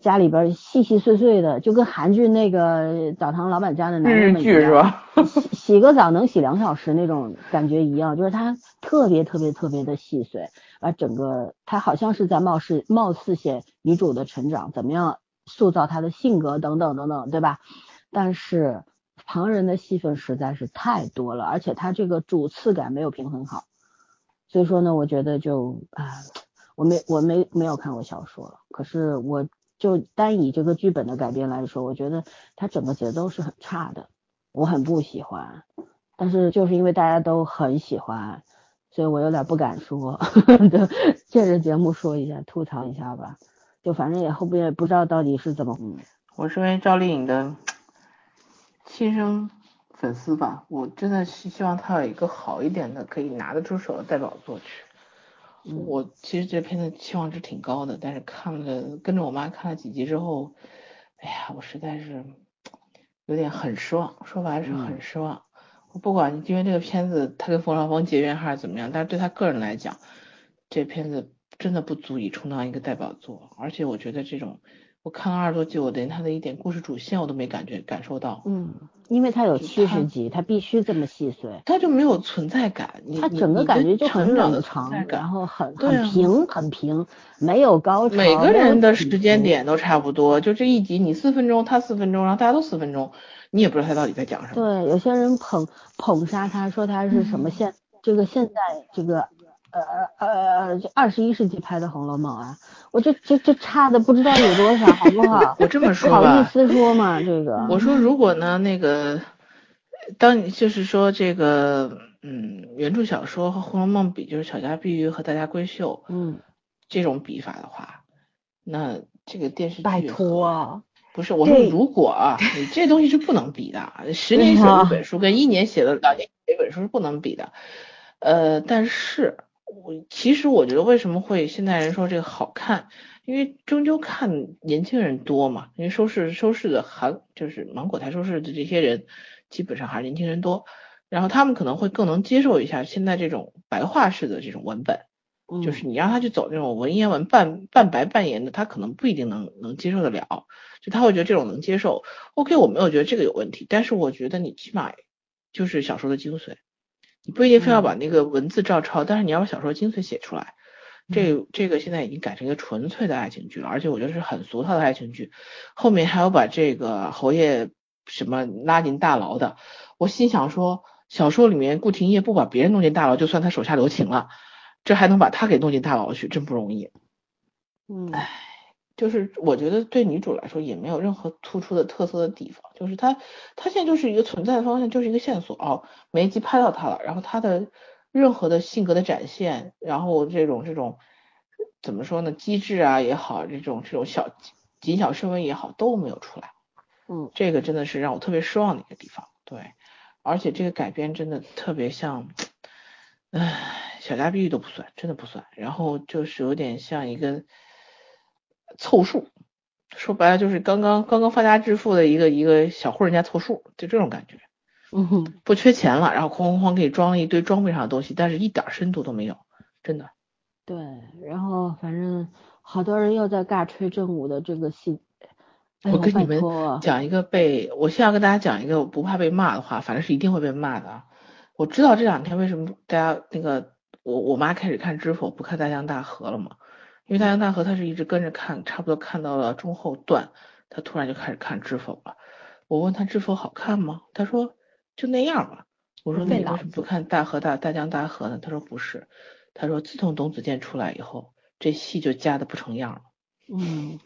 家里边细细碎碎的，就跟韩剧那个澡堂老板家的男人们一样，洗洗个澡能洗两小时那种感觉一样，就是他特别特别特别的细碎，而整个他好像是在貌似貌似写女主的成长，怎么样塑造她的性格等等等等，对吧？但是。旁人的戏份实在是太多了，而且他这个主次感没有平衡好，所以说呢，我觉得就啊，我没我没没有看过小说了，可是我就单以这个剧本的改编来说，我觉得它整个节奏是很差的，我很不喜欢。但是就是因为大家都很喜欢，所以我有点不敢说，<laughs> 借着节目说一下，吐槽一下吧。就反正也后边也不知道到底是怎么。
我身为赵丽颖的。亲生粉丝吧，我真的是希望他有一个好一点的可以拿得出手的代表作去。我其实这片子期望值挺高的，但是看了跟着我妈看了几集之后，哎呀，我实在是有点很失望。说白了是很失望。我不管因为这个片子他跟冯绍峰结缘还是怎么样，但是对他个人来讲，这片子真的不足以充当一个代表作。而且我觉得这种。我看了二十多集，我连他的一点故事主线我都没感觉感受到。
嗯，因为他有七十集，他必须这么细碎，
他就没有存在感。
他整个感觉就很冷长，然后很很平很平，没有高潮。
每个人的时间点都差不多，就这一集你四分钟，他四分钟，然后大家都四分钟，你也不知道他到底在讲什么。
对，有些人捧捧杀他，说他是什么现这个现在这个。呃呃呃，二十一世纪拍的《红楼梦》啊，我这这这差的不知道有多少，好不好？<laughs>
我这么说
吧，不好意思说嘛，这个。
我说如果呢，那个，当你就是说这个，嗯，原著小说和《红楼梦》比，就是小家碧玉和大家闺秀，
嗯，
这种比法的话，那这个电视剧，
拜托，
不是我说如果啊，你这东西是不能比的，<laughs> 十年写一本书跟一年写的两年写一本书是不能比的，呃，但是。我其实我觉得为什么会现在人说这个好看，因为终究看年轻人多嘛，因为收视收视的韩就是芒果台收视的这些人基本上还是年轻人多，然后他们可能会更能接受一下现在这种白话式的这种文本，就是你让他去走那种文言文半半白半言的，他可能不一定能能接受得了，就他会觉得这种能接受。OK，我没有觉得这个有问题，但是我觉得你起码就是小说的精髓。你不一定非要把那个文字照抄，但是你要把小说精髓写出来。这这个现在已经改成一个纯粹的爱情剧了，而且我觉得是很俗套的爱情剧。后面还有把这个侯爷什么拉进大牢的。我心想说，小说里面顾廷烨不把别人弄进大牢，就算他手下留情了，这还能把他给弄进大牢去，真不容易。
嗯，
唉，就是我觉得对女主来说也没有任何突出的特色的地方，就是她她现在就是一个存在的方向，就是一个线索哦，每一集拍到她了，然后她的任何的性格的展现，然后这种这种怎么说呢，机智啊也好，这种这种小谨小慎微也好都没有出来。
嗯，
这个真的是让我特别失望的一个地方。对，而且这个改编真的特别像，唉，小家碧玉都不算，真的不算。然后就是有点像一个凑数，说白了就是刚刚刚刚发家致富的一个一个小户人家凑数，就这种感觉。
嗯哼，
不缺钱了，然后哐哐哐给你装了一堆装备上的东西，但是一点深度都没有，真的。
对，然后反正好多人又在尬吹正午的这个戏。
我跟你们讲一个被，我现在跟大家讲一个不怕被骂的话，反正是一定会被骂的。我知道这两天为什么大家那个我我妈开始看知否不看大江大河了嘛，因为大江大河他是一直跟着看，差不多看到了中后段，他突然就开始看知否了。我问他知否好看吗？他说就那样吧。我说你为什么不看大河大大江大河呢？他说不是，他说自从董子健出来以后，这戏就加的不成样了。
嗯。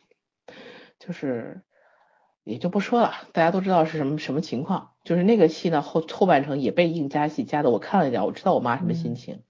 <laughs>
就是也就不说了，大家都知道是什么什么情况。就是那个戏呢后后半程也被硬加戏加的，我看了一点，我知道我妈什么心情，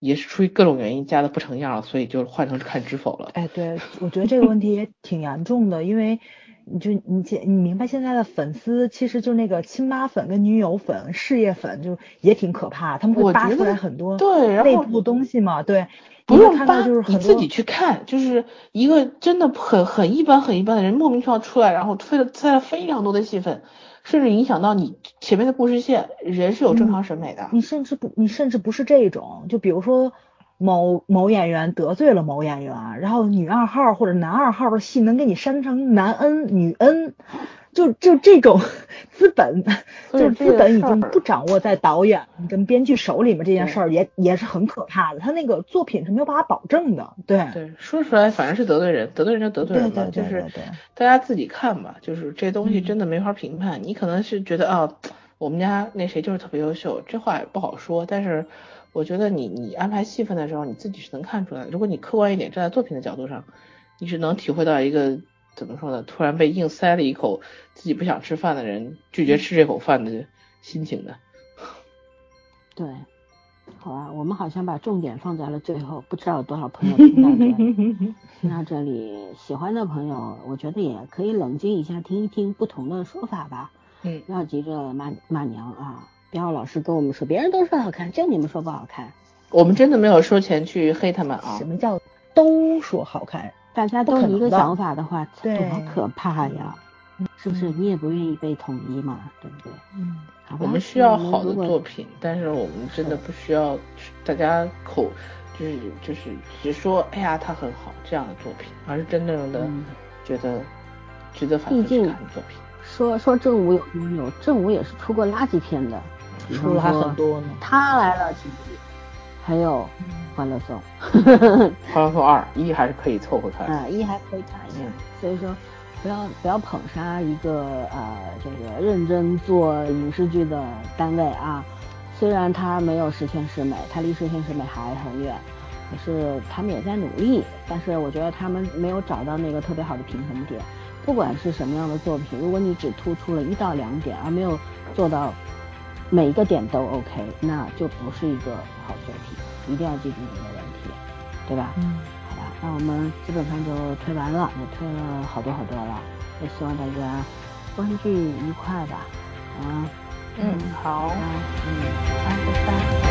也是出于各种原因加的不成样了，所以就换成看知否了。
哎，对，我觉得这个问题也挺严重的，因为你就你现你明白现在的粉丝其实就那个亲妈粉跟女友粉、事业粉就也挺可怕，他们会扒出来很多
对
内部东西嘛，对。
不用扒，你自己去看，就是一个真的很很一般很一般的人，莫名其妙出来，然后推了塞了非常多的戏份，甚至影响到你前面的故事线。人是有正常审美的，
你甚至不，你甚至不是这种，就比如说某某演员得罪了某演员，然后女二号或者男二号的戏能给你删成男 N 女 N。就就这种 <laughs> 资本，就是资本已经不掌握在导演跟编剧手里面，这件事儿也也是很可怕的。他那个作品是没有办法保证的。对
对，说出来反正是得罪人，得罪人就得罪人
嘛，
就是大家自己看吧。就是这东西真的没法评判。你可能是觉得啊，我们家那谁就是特别优秀，这话也不好说。但是我觉得你你安排戏份的时候，你自己是能看出来的。如果你客观一点，站在作品的角度上，你是能体会到一个。怎么说呢？突然被硬塞了一口自己不想吃饭的人拒绝吃这口饭的心情的。
对，好吧，我们好像把重点放在了最后，不知道有多少朋友听到这里。<laughs> 听到这里，喜欢的朋友，我觉得也可以冷静一下，听一听不同的说法吧。
嗯，
不要急着骂骂娘啊！不要老是跟我们说别人都说好看，就你们说不好看。
我们真的没有收钱去黑他们啊！
什么叫都说好看？
大家都一个想法的话，多可怕呀！是不是？
你
也不愿意被统一嘛，对不对？
嗯，
好吧。
我们需要好的作品，但是我们真的不需要大家口就是就是只说哎呀他很好这样的作品，而是真正的觉得值得反复去看的作品。
说说正午有没有？正午也是出过垃圾片的，
出了还很多呢。
他来了，还有。欢乐颂，<laughs>
欢乐颂二一还是可以凑合看，
啊一还可以看一下，所以说不要不要捧杀一个呃这个认真做影视剧的单位啊，虽然他没有十全十美，他离十全十美还很远，可是他们也在努力，但是我觉得他们没有找到那个特别好的平衡点，不管是什么样的作品，如果你只突出了一到两点，而没有做到每一个点都 OK，那就不是一个好作品。一定要记住这个问题，对吧？
嗯，
好吧，那我们基本上就推完了，也推了好多好多了，也希望大家观剧愉快吧。啊，
嗯，好，
嗯，拜拜。